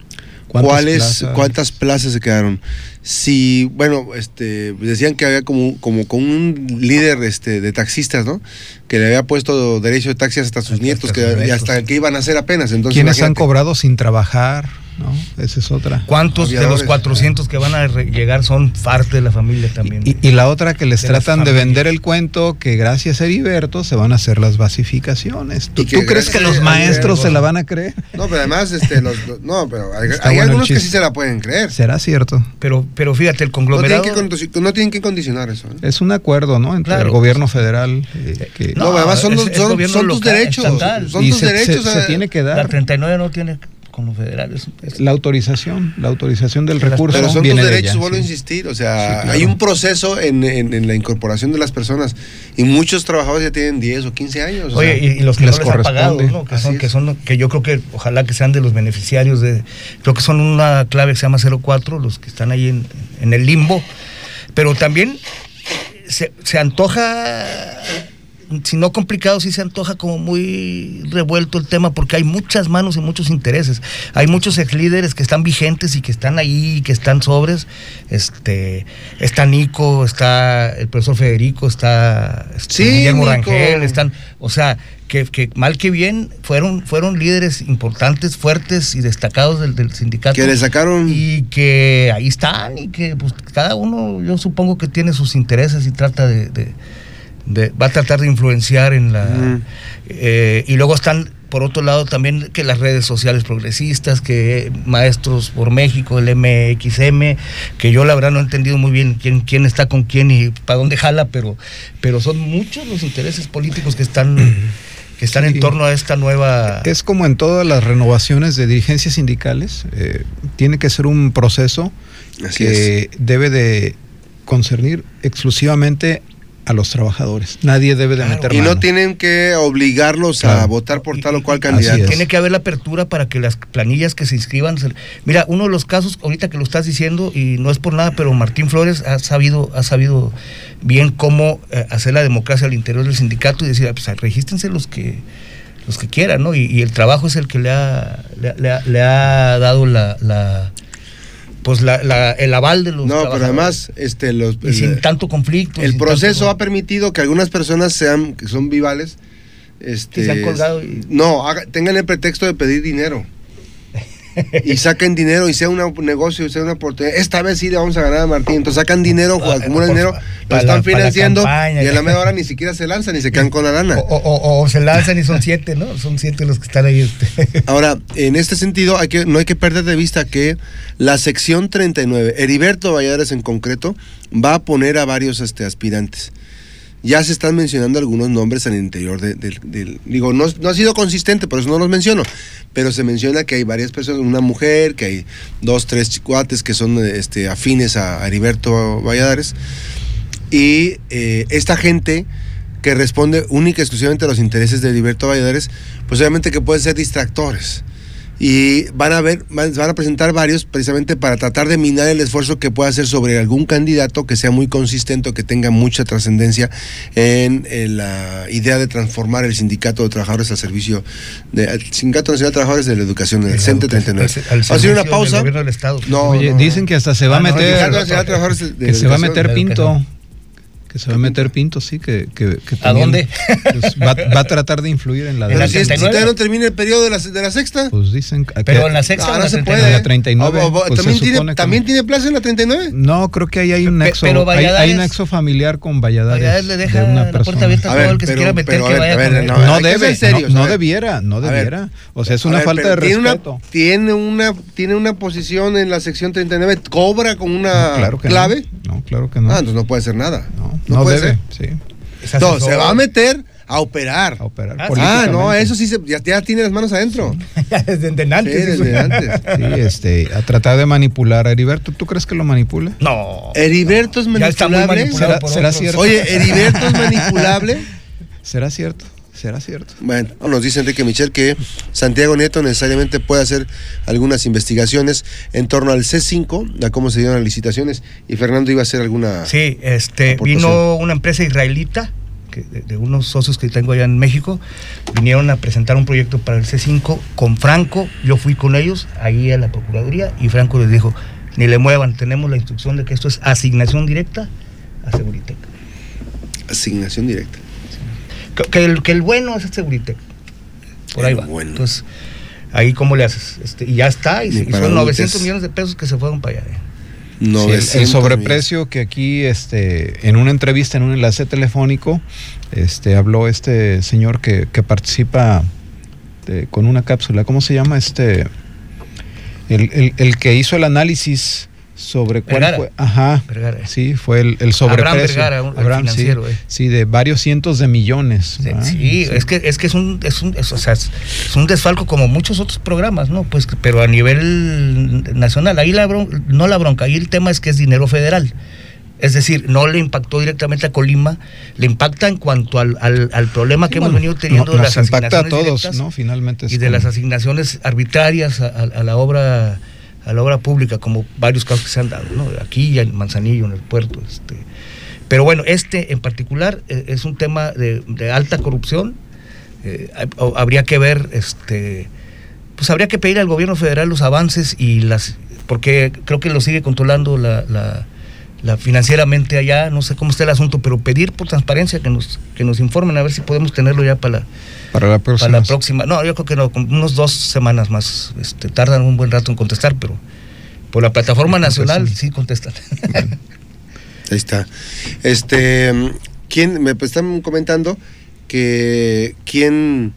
¿Cuántas ¿Cuáles, plazas? cuántas plazas se quedaron? Si, bueno, este, decían que había como, como con un líder este, de taxistas, ¿no? Que le había puesto derecho de taxi hasta sus Hasta nietos, sus que, hasta que iban a hacer apenas. Entonces, Quienes han cobrado sin trabajar, ¿no? Esa es otra. ¿Cuántos de los Aviadores. 400 que van a llegar son parte de la familia también? Y, y la otra que les de tratan de vender el cuento que gracias a Heriberto se van a hacer las basificaciones. ¿Tú, tú crees que los maestros se la van a creer? No, pero además, este, los, no, pero hay, bueno algunos que sí se la pueden creer. ¿Será cierto? pero, pero fíjate, el No tienen, conglomerado... que, no tienen que condicionar eso. ¿eh? Es un acuerdo, ¿no? Entre Claro. el gobierno federal eh, que No, No, además son, es- los- son- tus local, derechos. estatal. Son y tus se, derechos. se- se tiene que La dar 39 no tiene con los federales. es- la autorización, la autorización del recurso Pero son tus viene de derechos, ella, vuelvo a insistir. O sea, Sí, claro. hay un proceso en, en- en la incorporación de las personas y muchos trabajadores ya tienen 10 o 15 años. o Oye, sea, y, y los que les no les han pagado. ¿no? que, son, que son, que yo creo que ojalá que sean de los beneficiarios de, creo que son una clave que se llama 04, los que están ahí en, en el limbo, pero también se, se antoja, si no complicado, sí se antoja como muy revuelto el tema, porque hay muchas manos y muchos intereses. Hay muchos ex líderes que están vigentes y que están ahí, que están sobres. Este, está Nico, está el profesor Federico, está este, Sí, Guillermo Nico. Rangel, están, o sea, que, que mal que bien fueron, fueron líderes importantes, fuertes y destacados del, del sindicato. que le sacaron. Y que ahí están y que pues, cada uno yo supongo que tiene sus intereses y trata de, de- de- va a tratar de influenciar en la... Eh, y luego están por otro lado también que las redes sociales progresistas, que Maestros por México, el MXM, que yo la verdad no he entendido muy bien quién, quién está con quién y para dónde jala, pero, pero son muchos los intereses políticos que están, que están en torno a esta nueva... Es como en todas las renovaciones de dirigencias sindicales, eh, tiene que ser un proceso Así que debe de concernir exclusivamente a los trabajadores. Nadie debe de Claro. meter Y mano. no tienen que obligarlos a votar por tal o cual candidato. Tiene que haber la apertura para que las planillas que se inscriban. se- Mira, uno de los casos, ahorita que lo estás diciendo, y no es por nada, pero Martín Flores ha sabido, ha sabido bien cómo eh, hacer la democracia al interior del sindicato y decir, ah, pues regístrense los que los que quieran, ¿no? Y, y el trabajo es el que le ha, le, ha- le ha- le ha dado la, la, pues la, la- el aval de los No, pero además, este, los, y sin tanto conflicto. el proceso tanto- ha permitido que algunas personas sean, que son vivales, este, Que se han colgado y- no, haga- tengan el pretexto de pedir dinero. Y saquen dinero y sea un negocio y sea una oportunidad. Esta vez sí le vamos a ganar a Martín. Entonces sacan dinero, acumulan dinero, lo están la financiando campaña. y a la media hora ni siquiera se lanzan y se quedan con la lana. O, o- o- o se lanzan y son siete, ¿no? Son siete los que están ahí. Este. Ahora, en este sentido, hay que, no hay que perder de vista que la sección 39, Heriberto Valladares en concreto, va a poner a varios este, aspirantes. Ya se están mencionando algunos nombres al interior de- del... del- digo, no, ha sido consistente, por eso no los menciono, pero se menciona que hay varias personas, una mujer, que hay dos, tres cuates que son este, afines a, a Heriberto Valladares, y eh, esta gente que responde única y exclusivamente a los intereses de Heriberto Valladares, pues obviamente que pueden ser distractores. Y van a ver, van van a presentar varios precisamente para tratar de minar el esfuerzo que pueda hacer sobre algún candidato que sea muy consistente o que tenga mucha trascendencia en, eh, la idea de transformar el sindicato de trabajadores al servicio del Sindicato Nacional de Trabajadores de la Educación, el CENTE educa- 39. al- al Vamos a hacer una pausa. gobierno del Estado. No, Oye, no. dicen que hasta se va a meter. Sindicato Nacional de Trabajadores de que se va a meter Pinto. Que se va a meter Pinto, sí, que, que, que ¿A dónde? pues, va, va a tratar de influir en la ¿En Pero la si, es- si 39? todavía no termina el periodo de la, de la sexta. Pues dicen que- Pero en la sexta No, o en no la se 39. puede. En la 39, O- o- pues, se ¿también, tiene, ¿También tiene plaza en la 39? No, creo que ahí hay un nexo. pero hay, un nexo familiar con Valladares. Valladares le deja de una la puerta persona. abierta a todo el que se quiera meter que vaya a ver, con no, No, debe, ser serios, no, debiera, no debiera. o sea, es una falta de tiene respeto. Una, tiene, una, tiene una posición en la sección 39, cobra con una clave. No. No, claro que no. Ah, entonces no puede hacer nada. no, no no puede debe, ser. sí, No, se va a meter a operar. a operar Ah, Ah, no, eso sí, se- ya, ya tiene las manos adentro. desde Sí, antes. desde antes. Sí, este, a tratar de manipular a Heriberto. ¿Tú crees que lo manipule? No. Heriberto es Ya está muy manipulable. manipulado ¿Será- será cierto? Oye, Heriberto es manipulable. ¿Será cierto? ¿Será cierto? Bueno, nos dice Enrique Michel que Santiago Nieto necesariamente puede hacer algunas investigaciones en torno al C5, a cómo se dieron las licitaciones, y Fernando iba a hacer alguna... Sí, este, Aportación. vino una empresa israelita, que de, de unos socios que tengo allá en México, vinieron a presentar un proyecto para el C5 con Franco, yo fui con ellos ahí a la Procuraduría y Franco les dijo, ni le muevan, tenemos la instrucción de que esto es asignación directa a Seguritec. Asignación directa. Que, el, que el bueno es el Seguritec. Por ahí El va. bueno. Entonces, ahí cómo le haces. Este, y ya está, y, son adultos. 900 millones de pesos que se fueron para allá. eh. Sí, el- 900 el, sobreprecio que aquí, este, en una entrevista, en un enlace telefónico, este, habló este señor que, que participa de- con una cápsula. ¿Cómo se llama? Este, el, el- el que hizo el análisis sobre cuál Vergara. fue. Ajá. Vergara. Sí, fue el, el sobreprecio. Abraham Vergara, Abraham, sí. financiero, eh. Sí, de varios cientos de millones. Sí, es que es que es un es un es, o sea, es, es un desfalco como muchos otros programas, ¿no? Pues pero a nivel nacional, ahí la bron- no la bronca, ahí el tema es que es dinero federal. Es decir, no le impactó directamente a Colima, le impacta en cuanto al, al, al problema que Sí, hemos bueno, venido teniendo no- de las impacta a asignaciones todos, ¿no? Finalmente y de como- las asignaciones arbitrarias a, a- a la obra a la obra pública, como varios casos que se han dado, ¿no? Aquí en Manzanillo, en el puerto. Este. Pero bueno, este en particular eh, es un tema de, alta corrupción. Eh, habría que ver, este, pues habría que pedir al gobierno federal los avances y las, porque creo que lo sigue controlando la, la- la financieramente allá, no sé cómo está el asunto, pero pedir por transparencia que nos, que nos informen a ver si podemos tenerlo ya para la, Para la próxima. para la próxima. No, yo creo que no, con unos dos semanas más. Este, tardan un buen rato en contestar, pero por la plataforma nacional sí contestan. Ahí está. Este, ¿quién me pues, están comentando que quién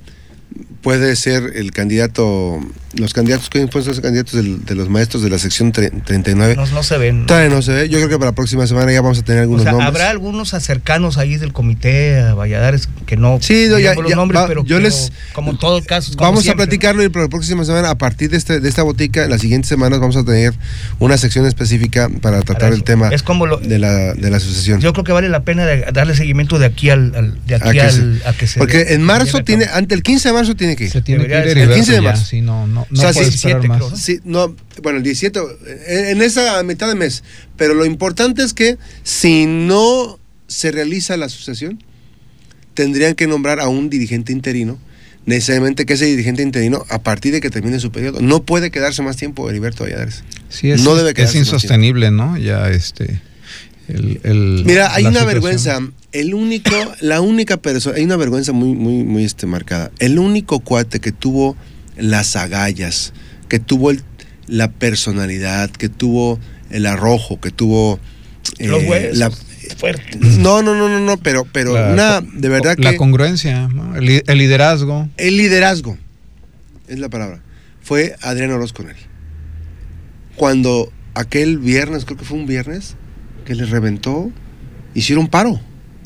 puede ser el candidato, los candidatos, ¿quién pueden ser los candidatos del- de los maestros de la sección tre- 39? no, no se ven. Todavía no se ve. Yo creo que para la próxima semana ya vamos a tener O algunos sea, nombres. habrá algunos cercanos ahí del comité a Valladares que no Sí, no, ya- digamos los ya nombres, va- pero yo pero les- como todo caso como Vamos siempre, a platicarlo y para la próxima semana, a partir de, este, de esta botica, las siguientes semanas vamos a tener una sección específica para tratar el tema Es como lo- de, la, de la asociación. Yo creo que vale la pena de- darle seguimiento de aquí al, al- de A aquí que al se- a que se porque en marzo tiene, ante el 15 de marzo tiene que ir. Se tiene Debería que ir el Heriberto 15 de marzo. sí, no, no, no O sea, puede sí, esperar 17 más. creo, ¿no? Sí, no, bueno, el 17, en en esa mitad de mes. Pero lo importante es que si no se realiza la asociación, tendrían que nombrar a un dirigente interino. Necesariamente que ese dirigente interino, a partir de que termine su periodo, no puede quedarse más tiempo Heriberto Valladares. Sí, es, no debe es quedarse insostenible, ¿no? Ya este. el- el- Mira, hay una situación. vergüenza. El único, la única persona, hay una vergüenza muy, muy, muy este, marcada. El único cuate que tuvo las agallas, que tuvo el- la personalidad, que tuvo el arrojo, que tuvo Los eh, huesos. la- Fuerte. no, no, no, no, no, pero, pero La- una, de verdad La que congruencia, ¿no? el, li- el liderazgo. el liderazgo es la palabra. Fue Adriano Orozco Neri. Cuando aquel viernes, creo que fue un viernes, que le reventó, hicieron paro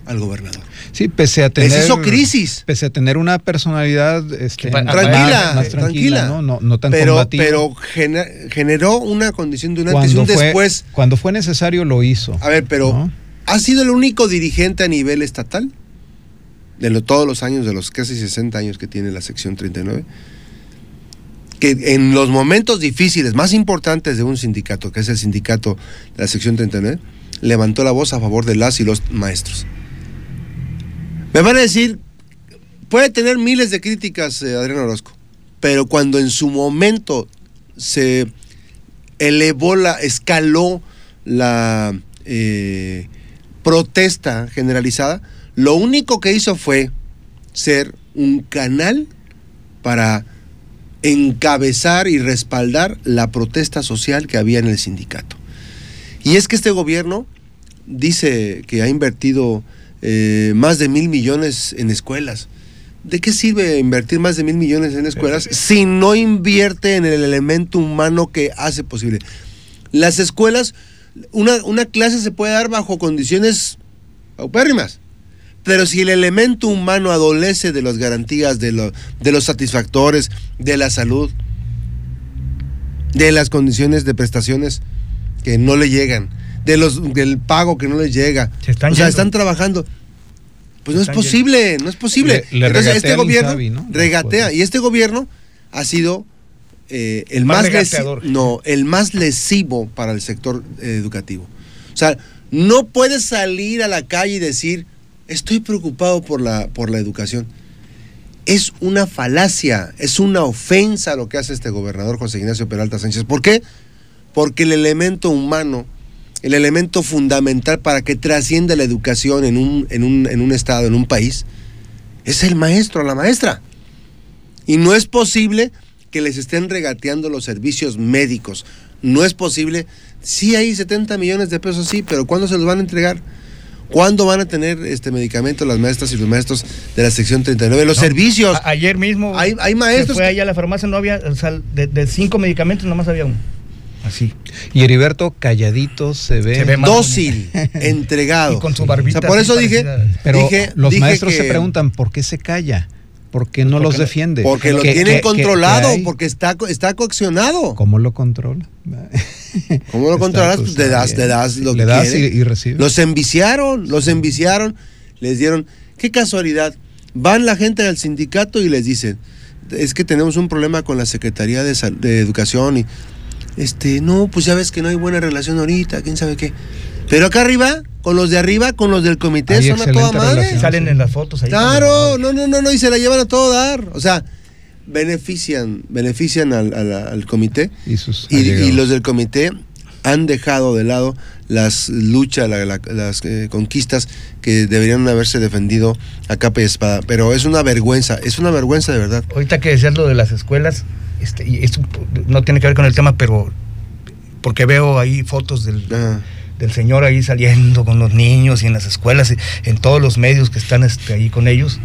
al gobernador. Sí, pese a tener. Les hizo crisis. Pese a tener una personalidad este, más- Tranquila, más tranquila. ¿no? No, no tan pero, combativa. pero gener- generó una condición de un antes y un fue, después. Cuando fue necesario lo hizo. A ver, pero ¿no? ¿ha sido el único dirigente a nivel estatal? De lo- todos los años, de los casi 60 años que tiene la sección 39. Que en los momentos difíciles, más importantes de un sindicato, que es el sindicato de la sección 39, levantó la voz a favor de las y los maestros. Me van a decir, puede tener miles de críticas eh, Adrián Orozco, pero cuando en su momento se elevó la, escaló la eh, protesta generalizada, lo único que hizo fue ser un canal para encabezar y respaldar la protesta social que había en el sindicato. Y es que este gobierno dice que ha invertido eh, más de mil millones en escuelas. ¿De qué sirve invertir más de mil millones en escuelas si no invierte en el elemento humano que hace posible? Las escuelas, una, una clase se puede dar bajo condiciones paupérrimas, pero si el elemento humano adolece de las garantías, de, lo- de los satisfactores, de la salud, de las condiciones de prestaciones que no le llegan, de los, del pago que no les llega, Se están o sea, yendo. están trabajando. Pues no es posible, no es posible. Le- le Entonces regatea este gobierno Insabi, ¿no? regatea y este gobierno ha sido eh, el Más no, el más lesivo para el sector eh, educativo. O sea, no puedes salir a la calle y decir estoy preocupado por la por la educación. Es una falacia, es una ofensa lo que hace este gobernador José Ignacio Peralta Sánchez. ¿Por qué? Porque el elemento humano, el elemento fundamental para que trascienda la educación en un, en un, en un estado, en un país, es el maestro, la maestra. Y no es posible que les estén regateando los servicios médicos. No es posible. Sí hay 70 millones de pesos, sí, pero ¿cuándo se los van a entregar? ¿Cuándo van a tener este medicamento las maestras y los maestros de la sección 39? Los No, servicios. ayer mismo. Hay- hay se maestros Fue que- allá a la farmacia, no había. o sea, de, de cinco medicamentos, nomás había uno. Así. Y Heriberto calladito se ve. Se ve más dócil, entregado. Y con su barbita O sea, por eso dije. Pero dije- los dije maestros se preguntan por qué se calla, por qué no Porque los defiende. Porque lo ¿Qué- tienen controlado, hay? porque está, está coaccionado. ¿Cómo lo controla? ¿Cómo lo controlas? pues, Pues le das, le das lo Le que das quiere. y- y recibes. Los enviciaron, los enviciaron, les dieron. Qué casualidad. Van la gente al sindicato y les dicen, es que tenemos un problema con la Secretaría de, Sal- de Educación y este, no, pues ya ves que no hay buena relación ahorita, quién sabe qué. Pero acá arriba, con los de arriba, con los del comité, Hay son a toda madre. Salen en las fotos ahí. Claro, no, no, no, no, y se la llevan a todo dar. O sea, benefician, benefician al, al- al comité Y sus y, los del comité han dejado de lado las luchas, la- la- las eh, conquistas que deberían haberse defendido a capa y espada. Pero es una vergüenza, es una vergüenza de verdad. Ahorita que decías lo de las escuelas, este, y esto no tiene que ver con el tema, pero porque veo ahí fotos del, Ah, del señor ahí saliendo con los niños y en las escuelas, y en todos los medios que están este, ahí con ellos.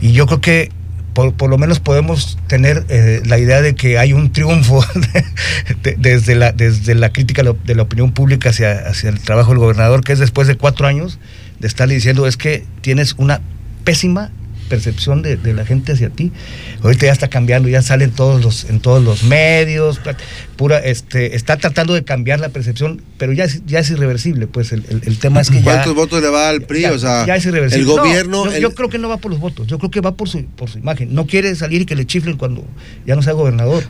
Y yo creo que por, por lo menos podemos tener eh, la idea de que hay un triunfo de- desde, la, desde la crítica de la opinión pública hacia, hacia el trabajo del gobernador, que es después de cuatro años de estarle diciendo es que tienes una pésima percepción de, de la gente hacia ti. Ahorita ya está cambiando, ya salen todos los, en todos los medios, pura, este, está tratando de cambiar la percepción, pero ya es, ya es irreversible, pues el, el- el tema es que ya... ¿Cuántos votos le va al PRI? Ya, o sea, ya es irreversible. el No, gobierno. yo, el- yo creo que no va por los votos, yo creo que va por su, por su imagen. No quiere salir y que le chiflen cuando ya no sea gobernador.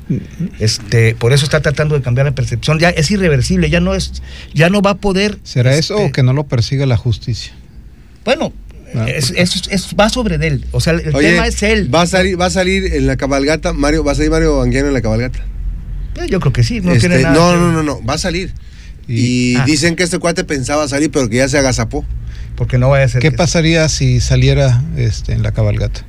Este, por eso está tratando de cambiar la percepción. Ya es irreversible, ya no es, ya no va a poder. ¿Será eso este, o que no lo persiga la justicia? Bueno, Ah, es, es- es- va sobre de él. O sea, el Oye, tema es él. Va a salir, va a salir en la cabalgata, Mario, va a salir Mario Anguiano en la cabalgata. Eh, Yo creo que sí, no Este, tiene nada. no, que- no, no, no, va a salir. Y, Y- Ah. dicen que este cuate pensaba salir, pero que ya se agazapó. Porque no vaya a ser. ¿Qué que- pasaría si saliera este, en la cabalgata?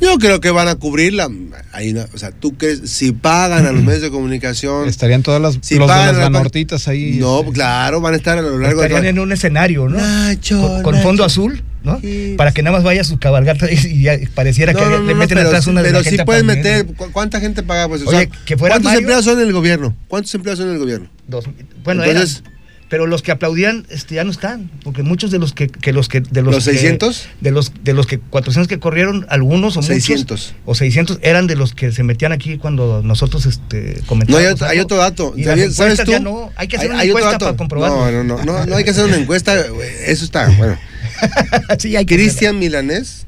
Yo creo que van a cubrirla. Ahí no- o sea, tú crees, si pagan a los medios de comunicación. Estarían todas las Si los de las banortitas ahí. No, este, claro, van a estar a lo largo de Estarían en un escenario, ¿no? Nacho, con, con Nacho. fondo azul, ¿no? Sí. Para que nada más vaya a su cabalgata y, pareciera No, que no, le meten pero, atrás una de pero la sí gente puedes también. meter. ¿cu- ¿Cuánta gente paga? Pues, o Oye, sea, que fuera ¿Cuántos Mario- empleados son en el gobierno? ¿Cuántos empleados son en el gobierno? Dos- bueno, Entonces- eran, pero los que aplaudían este, ya no están, porque muchos de los que, que los que de los, ¿Los que- 600? de los de los que 400 que corrieron, algunos o 600. muchos o 600 eran de los que se metían aquí cuando nosotros este No, comentábamos. hay, otro- hay algo. otro dato. ¿Sabes, tú? no, hay que hacer Hay- una hay encuesta para comprobarlo. No, no, no, no, no hay que hacer una encuesta. Eso está, bueno. sí, hay que Cristian Milanés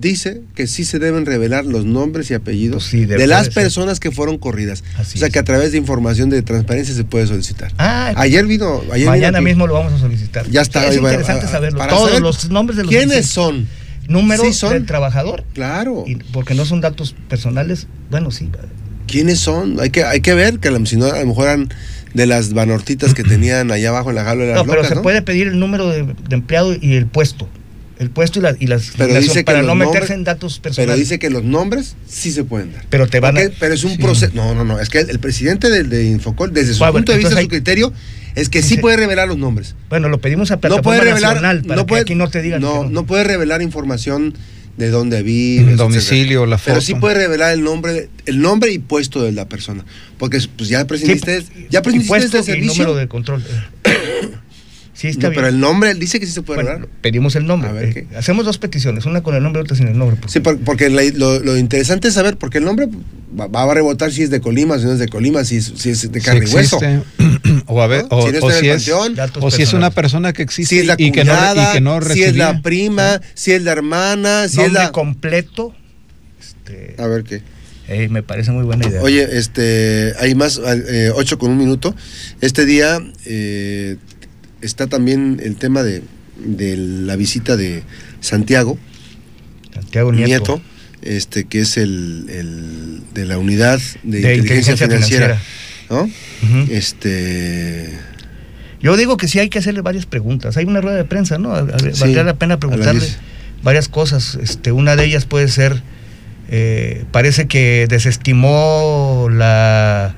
dice que sí se deben revelar los nombres y apellidos Pues sí, de las ser. personas que fueron corridas. Así o sea es. que a través de información de transparencia se puede solicitar. Ah, Ayer vino, ayer mañana vino mismo lo vamos a solicitar. Ya está. Es interesante a- saberlo. Todos saber los nombres de los ¿Quiénes 600. son? número Sí son. del trabajador Claro. y porque no son datos personales. Bueno, sí. ¿Quiénes son? Hay que, hay que ver que si no, a lo mejor eran de las banortitas que tenían allá abajo en la jaula de las No, pero se ¿no? puede pedir el número de, de empleado y el puesto. El puesto y, la- y las Pero dice que para no meterse nombres- en datos personales. Pero dice que los nombres sí se pueden dar. Pero te van a- Pero es un sí. proceso. No, no, no. Es que el, el presidente de Infocol, desde su Bueno, punto de vista, su criterio, es que sí puede revelar los nombres. Bueno, lo pedimos a No plataforma puede revelar. nacional para no que puede, aquí no te digan. No, que no puede revelar información de dónde vive. El domicilio, la Pero foto. sí puede revelar el nombre, el nombre y puesto de la persona. Porque pues ya Sí, prescindiste, ya este y servicio. número de control. sí, está No, bien. pero el nombre, él dice que sí se puede Bueno, pedimos el nombre. A ver, Eh, ¿qué? hacemos dos peticiones, una con el nombre y otra sin el nombre. Sí, por- porque la- lo, lo interesante es saber, porque el nombre va, va a rebotar si es de Colima, si no es de Colima, si es, si es de si carne y hueso. o, a ver, ¿no? o, si no o está en si el es, panteón, o si es una persona que existe si es la y, que no, y que no si recibía. es la prima, si es la hermana, si es nombre la... completo. Este, A ver qué. eh, me parece muy buena idea. Oye, este, hay más, eh, ocho con un minuto. Este día eh, está también el tema de, de la visita de Santiago Santiago Nieto, Nieto. este, que es el, el de la unidad de, De inteligencia, inteligencia financiera, ¿no? Este, Yo digo que sí hay que hacerle varias preguntas. Hay una rueda de prensa, ¿no? Sí, valdría la pena preguntarle varias cosas. Este, una de ellas puede ser, eh, parece que desestimó la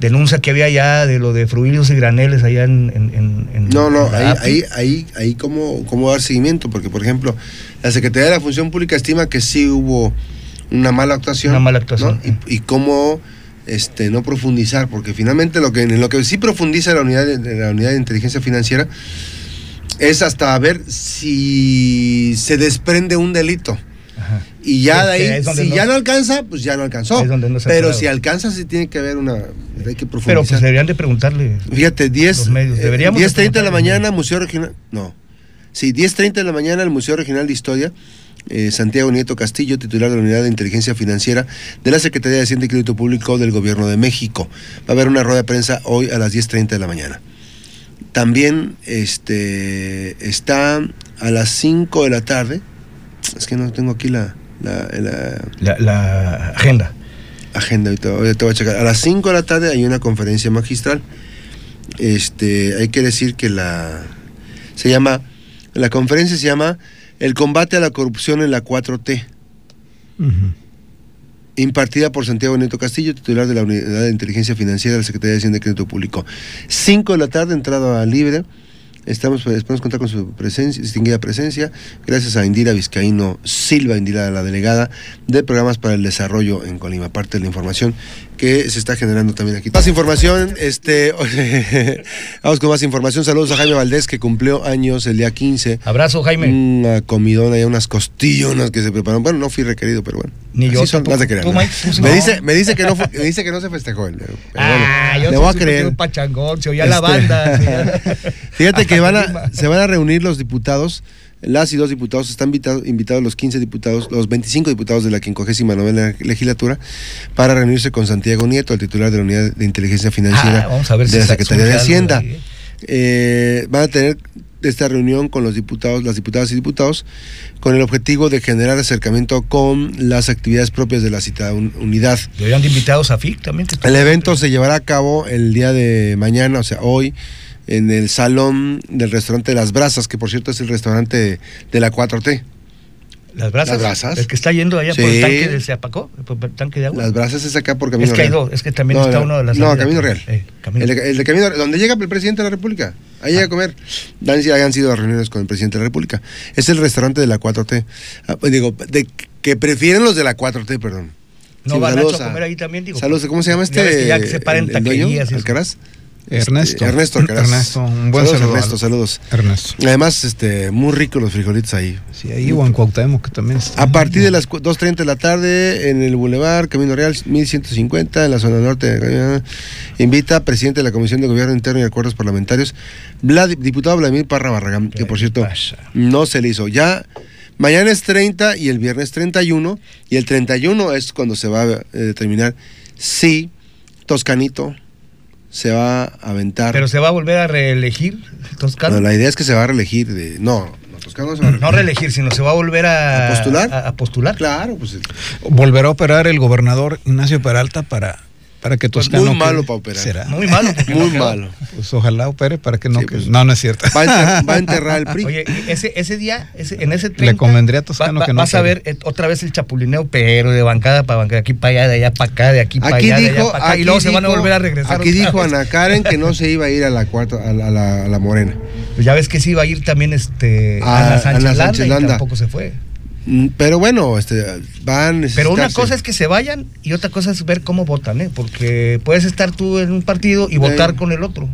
denuncia que había ya de lo de fruidos y graneles allá en... en- No, no, en ahí, ahí, ahí, ahí cómo, cómo dar seguimiento, porque por ejemplo, la Secretaría de la Función Pública estima que sí hubo una mala actuación. Una mala actuación. ¿no? Y, y cómo este, no profundizar, porque finalmente lo que, en lo que sí profundiza la unidad de la unidad de inteligencia financiera es hasta ver si se desprende un delito. Ajá. Y ya de ahí, si no- ya no alcanza, pues ya no alcanzó. No Pero si alcanza, sí tiene que haber una. Hay que profundizar. Pero pues deberían de preguntarle. Fíjate, 10, Los medios. eh, Deberíamos de 10.30 de la preguntarle. mañana, Museo Regional. No. Sí, 10.30 de la mañana, el Museo Regional de Historia. eh, Santiago Nieto Castillo, titular de la Unidad de Inteligencia Financiera de la Secretaría de Hacienda y Crédito Público del Gobierno de México. Va a haber una rueda de prensa hoy a las 10.30 de la mañana. También este, está a las 5 de la tarde. Es que no tengo aquí la, la- la La, la agenda. agenda, ahorita, ahorita voy a checar. A las 5 de la tarde hay una conferencia magistral. Este, hay que decir que la se llama la conferencia se llama El combate a la corrupción en la 4T, Ujú. impartida por Santiago Nieto Castillo, titular de la Unidad de Inteligencia Financiera de la Secretaría de Hacienda y Crédito Público. 5 de la tarde, entrada libre. Estamos, esperamos contar con su presencia, distinguida presencia, gracias a Indira Vizcaíno Silva, Indira, la delegada de programas para el desarrollo en Colima, parte de la información que se está generando también aquí. Más información, este, vamos con más información. Saludos a Jaime Valdés, que cumplió años el día 15. Abrazo, Jaime. Una comidona y unas costillonas que se prepararon. Bueno, no fui requerido, pero bueno. Ni yo son, no creas, ¿Tú, ¿no? Mike? Pues Me, dice, me, dice que no fue- me dice que no se festejó. el- Ah, bueno, yo le voy a creer. un pachangón, se oía la Este, banda. se oía- Fíjate que van a, se van a reunir los diputados, las y dos diputados, están invitados, invitados los 15 diputados, los 25 diputados de la 59 legislatura para reunirse con Santiago Nieto, el titular de la Unidad de Inteligencia Financiera Ah, vamos a ver de si la Secretaría de Hacienda. ahí, ¿eh? Eh, van a tener esta reunión con los diputados, las diputadas y diputados, con el objetivo de generar acercamiento con las actividades propias de la citada un- unidad. Deberían de invitados a FIC también. El evento se llevará a cabo el día de mañana, o sea, hoy, en el salón del restaurante Las Brasas, que por cierto es el restaurante de, de la 4T. Las brasas. Las brasas. El que está yendo allá por el tanque de Seapacó, por el tanque de agua. Las Brasas es acá por Camino es que hay Real. dos, es que también No, está no, uno de las. No. Camino Real. Eh, Camino- El, de, el de Camino Real, donde llega el presidente de la República. Ahí llega a comer. Hayan sido las reuniones con el presidente de la República. Es el restaurante de la 4T. Ah, pues digo, de, que prefieren los de la 4T, perdón. No Sí, va saludos Nacho a comer ahí también, digo. Saludos, ¿cómo se llama Ya este? que ya que se paren el- el dueño, taquerías y eso. Ernesto. Este, Ernesto. Ernesto, un buen saludos, saludo. Ernesto, saludos. Ernesto. Además, este, muy ricos los frijolitos ahí. Sí, ahí o en Cuauhtémoc que también está. A partir de las cu- 2.30 de la tarde en el Boulevard Camino Real 1150 en la zona norte. de- Invita presidente de la Comisión de Gobierno Interno y Acuerdos Parlamentarios, Vlad- diputado Vladimir Parra Barragán, que por cierto pasa? no se le hizo. Ya mañana es 30 y el viernes 31 y el 31 es cuando se va a eh, determinar si Toscanito se va a aventar. Pero se va a volver a reelegir Toscano. No, la idea es que se va a reelegir. De, no, no, Toscano no se va a No reelegir, sino se va a volver a, ¿A postular? A, a postular. Claro, pues Volverá a operar el gobernador Ignacio Peralta para, para que Pues Toscano. muy malo quede- para operar. ¿Será? Muy malo. muy no malo. Pues ojalá opere para que no Sí, pues. No, no es cierto. Va a, enter- va a enterrar el PRI. Oye, ese, ese día, ese, en ese 30, Le convendría a Toscano va- va- que no Vas a ver eh, otra vez el chapulineo, pero de bancada para bancada, de aquí para allá, de allá para acá, de aquí para Aquí allá, de allá dijo, para acá, aquí y luego se van a dijo- volver a regresar. Aquí dijo vez. Ana Karen que no se iba a ir a la cuarta, a la, a la- a la morena. Pues ya ves que sí iba a ir también este Ah, Ana Sánchez, Ana Landa, Sánchez y Landa. tampoco se fue. Mm, Pero bueno, este, van Pero una cosa es que se vayan y otra cosa es ver cómo votan, ¿eh? Porque puedes estar tú en un partido y votar con el otro.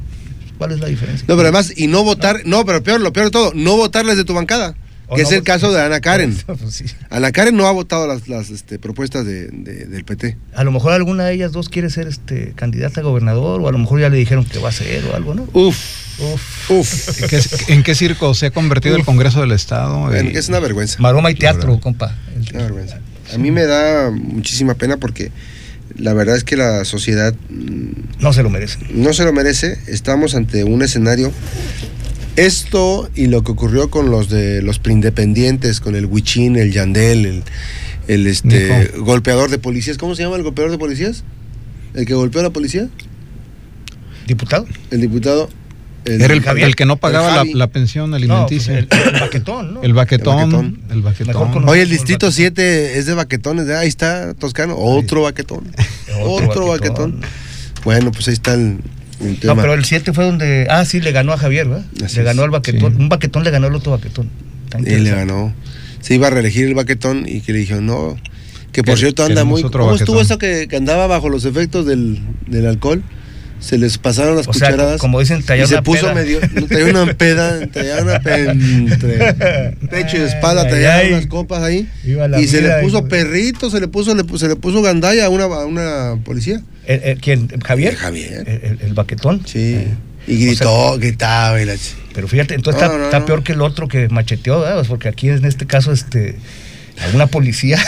¿Cuál es la diferencia? No, pero además, y no votar, no, pero peor, lo peor de todo, no votarles de tu bancada. Que no es el caso de Ana Karen. Pues sí. Ana Karen no ha votado las, las este, propuestas de- de- del PT. A lo mejor alguna de ellas dos quiere ser este candidata a gobernador o a lo mejor ya le dijeron que va a ser o algo, ¿no? Uf, Uf. uf. ¿En qué, en qué circo se ha convertido el Congreso del Estado? Bueno, Y- que es una vergüenza. Maroma y teatro, compa. Una vergüenza. A mí me da muchísima pena porque la verdad es que la sociedad mm, No se lo merece. no se lo merece. Estamos ante un escenario. Esto y lo que ocurrió con los de los preindependientes, con el Huichín, el Yandel, el, el este, Nico. golpeador de policías. ¿Cómo se llama el golpeador de policías? ¿El que golpeó a la policía? ¿Diputado? El diputado. Era el, que no pagaba la, pensión No, alimenticia. pues el, el baquetón, ¿no? el baquetón. El baquetón. El baquetón. Oye, el distrito baquetón. 7 es de baquetones. Ahí está Toscano. Otro baquetón. Otro Otro baquetón. baquetón. Bueno, pues ahí está el, No, pero el 7 fue donde. Ah, sí, le ganó a Javier, ¿verdad? Así le ganó al baquetón. sí. Un baquetón le ganó al otro baquetón. Y le ganó. Se iba a reelegir el baquetón y que le dijeron, no. Que por cierto anda muy. ¿Cómo estuvo eso que, que andaba bajo los efectos del, del alcohol? Se les pasaron las O sea, cucharadas. como dicen, y se puso peda. medio. Traía una peda, traía una peda entre pecho y espalda, traía ay. unas copas ahí. Y se le puso perrito, se le puso, le, se le puso gandalla a una, a una policía. ¿El- el- ¿Quién? ¿Javier? El Javier. El, el- baquetón. Sí. Eh, Y gritó, gritaba y la ch- Pero fíjate, entonces No, está, no, está no. peor que el otro que macheteó, ¿verdad? Pues Porque aquí en este caso, este, alguna policía.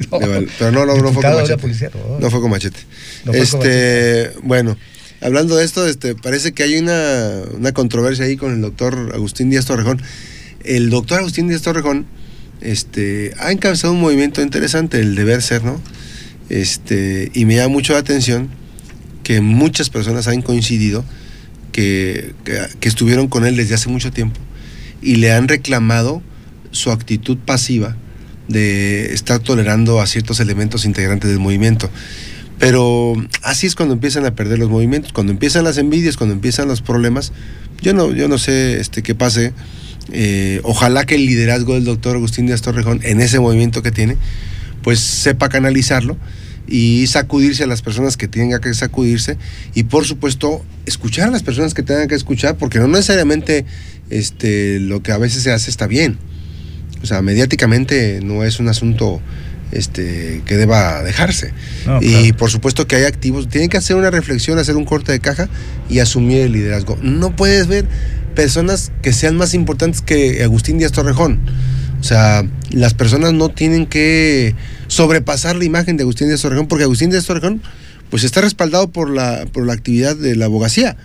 No, Pero no, no, no fue con machete. policía, no. No fue con machete. No fue con este, bueno, hablando de esto, este, parece que hay una, una controversia ahí con el doctor Agustín Díaz Torrejón. El doctor Agustín Díaz Torrejón este, ha encabezado un movimiento interesante, el deber ser, ¿no? Este, y me llama mucho la atención que muchas personas han coincidido que, que, que estuvieron con él desde hace mucho tiempo y le han reclamado su actitud pasiva de estar tolerando a ciertos elementos integrantes del movimiento. Pero así es cuando empiezan a perder los movimientos, cuando empiezan las envidias, cuando empiezan los problemas. Yo no, yo no sé este, qué pase. Eh, ojalá que el liderazgo del doctor Agustín Díaz Torrejón en ese movimiento que tiene, pues sepa canalizarlo y sacudirse a las personas que tengan que sacudirse y por supuesto escuchar a las personas que tengan que escuchar porque no necesariamente este, lo que a veces se hace está bien. O sea, mediáticamente no es un asunto este, que deba dejarse. No, y claro. por supuesto que hay activos, tienen que hacer una reflexión, hacer un corte de caja y asumir el liderazgo. No puedes ver personas que sean más importantes que Agustín Díaz Torrejón. O sea, las personas no tienen que sobrepasar la imagen de Agustín Díaz Torrejón porque Agustín Díaz Torrejón pues está respaldado por la, por la actividad de la abogacía.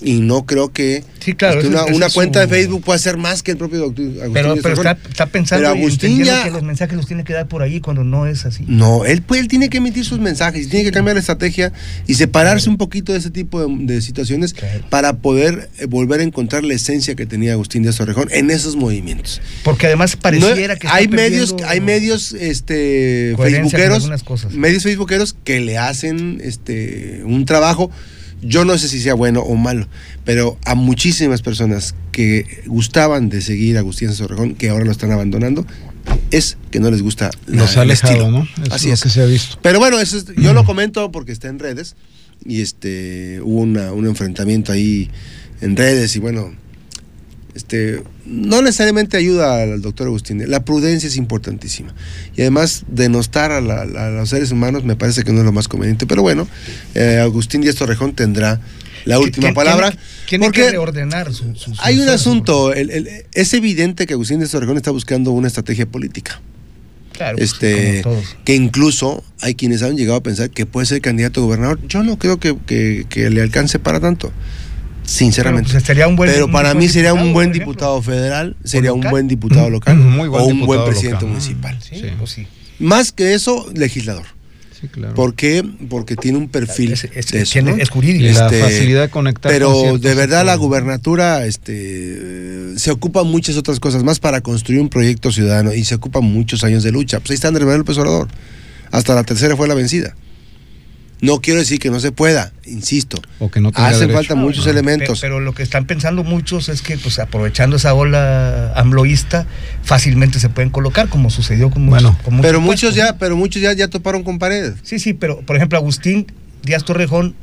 Y no creo que Sí, claro, este, una, cuenta su- de Facebook puede hacer más que el propio doctor Agustín Pero, pero está, está pensando Pero Agustín ya- que los mensajes los tiene que dar por ahí cuando no es así. No, él, pues, él tiene que emitir sus mensajes, y tiene que cambiar la estrategia y separarse un poquito de ese tipo de, de situaciones Claro. para poder eh, volver a encontrar la esencia que tenía Agustín Díaz Torrejón en esos movimientos. Porque además pareciera No, que hay medios, hay medios este, facebookeros, cosas. medios facebookeros que le hacen este un trabajo. Yo no sé si sea bueno o malo, pero a muchísimas personas que gustaban de seguir a Agustín Díaz Torrejón, que ahora lo están abandonando, es que no les gusta la- Los ha el alejado, estilo. ¿no? Así es que se ha visto. Pero bueno, eso es- yo lo comento porque está en redes y este hubo una- un enfrentamiento ahí en redes y bueno, este no necesariamente ayuda al doctor Agustín. La prudencia es importantísima y además denostar a, la- a los seres humanos me parece que no es lo más conveniente. Pero bueno, eh, Agustín Díaz Torrejón tendrá la última palabra. Tiene porque que reordenar su, su- su- hay un su- asunto, el- el- es evidente que Agustín Díaz Torrejón está buscando una estrategia política Claro, pues, este que incluso hay quienes han llegado a pensar que puede ser candidato a gobernador. Yo no creo que, que- que le alcance para tanto, sinceramente. Pero, pues, sería un buen- Pero un para buen mí sería un diputado, buen diputado federal, sería un buen diputado local Muy buen o un buen presidente local. municipal. Sí, Sí. pues sí. Más que eso, legislador. Sí, claro. ¿Por qué? Porque tiene un perfil Es- es- de eso, tiene- ¿no? es jurídico. La Este, facilidad de conectar. con Pero de verdad la gubernatura este, se ocupa muchas otras cosas más para construir un proyecto ciudadano y se ocupa muchos años de lucha. Pues ahí está Andrés Manuel López Obrador. Hasta la tercera fue la vencida. No quiero decir que no se pueda, insisto. O que no tenga Hacen falta muchos No, elementos. pe- Pero, lo que están pensando muchos es que, pues, aprovechando esa ola amloísta, fácilmente se pueden colocar, como sucedió con muchos. Bueno, con muchos pero muchos puestos. ya, pero muchos ya, ya toparon con pared. Sí, sí, pero por ejemplo, Agustín Díaz Torrejón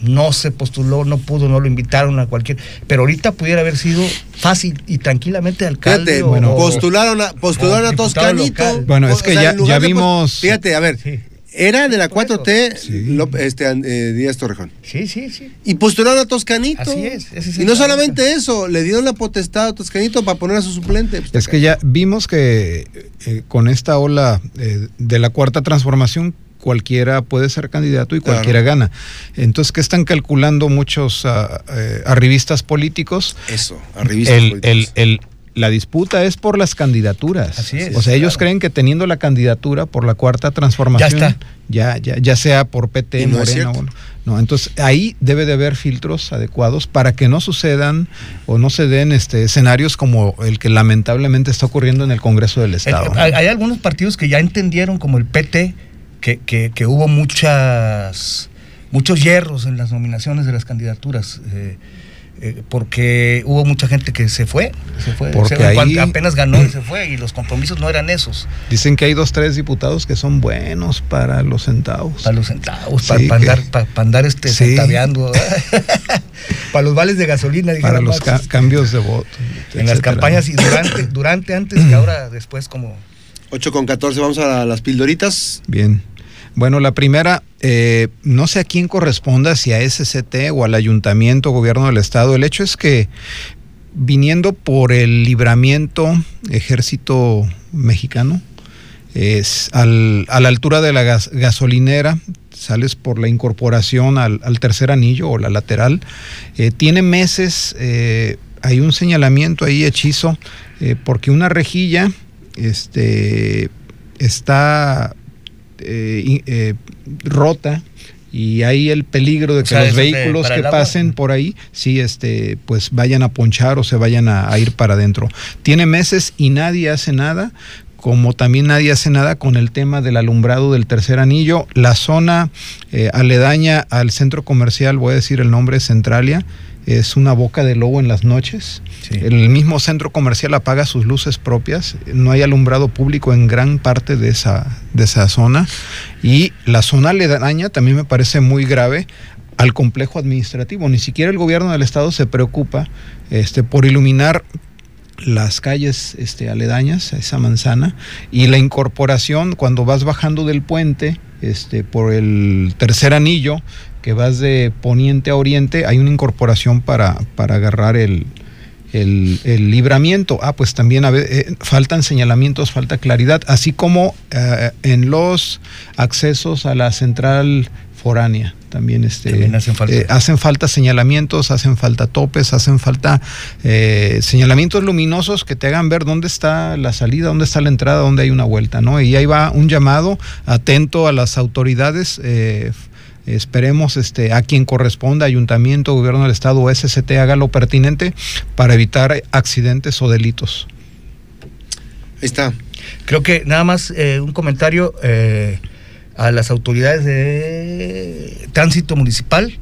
no se postuló, no pudo, no lo invitaron a cualquier. Pero ahorita pudiera haber sido fácil y tranquilamente alcalde. Fíjate, o- bueno, postularon a, postularon a Toscanito. local. Bueno, es que ya- ya vimos- Fíjate, a ver, Sí, era de la Por eso. 4T Sí. López- este, eh, Díaz Torrejón. sí, sí. sí. Y postularon a Toscanito. Así es, ese es y no caso. solamente eso, le dieron la potestad a Toscanito para poner a su suplente. Pues, Es que ya vimos que eh, con esta ola eh, de la cuarta transformación cualquiera puede ser candidato y Claro. cualquiera gana. Entonces, ¿qué están calculando muchos ah, arribistas políticos? Eso, a revistas El, políticas. el- el- la disputa es por las candidaturas. Así es, o sea, ellos claro. creen que teniendo la candidatura por la cuarta transformación, Ya está. ya, ya, ya sea por PT, no Morena, o no. no. Entonces, ahí debe de haber filtros adecuados para que no sucedan o no se den este, escenarios como el que lamentablemente está ocurriendo en el Congreso del Estado. Eh, hay, hay algunos partidos que ya entendieron, como el PT, que, que- que hubo muchas muchos hierros en las nominaciones de las candidaturas. eh, eh, porque hubo mucha gente que se fue, se fue, Porque se- ahí- apenas ganó y se fue, y los compromisos no eran esos, Dicen que hay dos, tres diputados que son buenos para los centavos. para los centavos, Sí, para, que- andar, para, andar este, Sí. centaveando, para los vales de gasolina, para los ca- cambios de voto. en las campañas y durante, durante antes y ahora después como 8 con 14, vamos a las pildoritas. Bien. Bueno, la primera, eh, no sé a quién corresponda, si a SCT o al ayuntamiento, gobierno del estado. El hecho es que viniendo por el libramiento ejército mexicano, es al- a la altura de la gas- gasolinera, sales por la incorporación al, al tercer anillo o la lateral, eh, tiene meses, eh, hay un señalamiento ahí hechizo, eh, porque una rejilla este, está eh, eh, rota y hay el peligro de O que sea, los vehículos que pasen por ahí, sí, este, pues vayan a ponchar o se vayan a, a ir para adentro. Tiene meses y nadie hace nada, como también nadie hace nada con el tema del alumbrado del tercer anillo. La zona eh, aledaña al centro comercial, voy a decir el nombre, Centralia, es una boca de lobo en las noches. Sí. El mismo centro comercial apaga sus luces propias, no hay alumbrado público en gran parte de esa, de esa zona y la zona aledaña también me parece muy grave al complejo administrativo. Ni siquiera el gobierno del estado se preocupa este, por iluminar las calles este, aledañas a esa manzana y la incorporación cuando vas bajando del puente este, por el tercer anillo que vas de poniente a oriente hay una incorporación para, para agarrar el, el, el libramiento. Ah, pues también a ve- eh, faltan señalamientos, falta claridad, así como eh, en los accesos a la central foránea. también este También hacen falta. eh, hacen falta señalamientos, hacen falta topes, hacen falta señalamientos luminosos que te hagan ver dónde está la salida, dónde está la entrada, dónde hay una vuelta, ¿no? Y ahí va un llamado atento a las autoridades. Esperemos este, a quien corresponda, ayuntamiento, gobierno del estado o SCT, haga lo pertinente para evitar accidentes o delitos. Ahí está. Creo que nada más eh, un comentario eh, a las autoridades de tránsito municipal.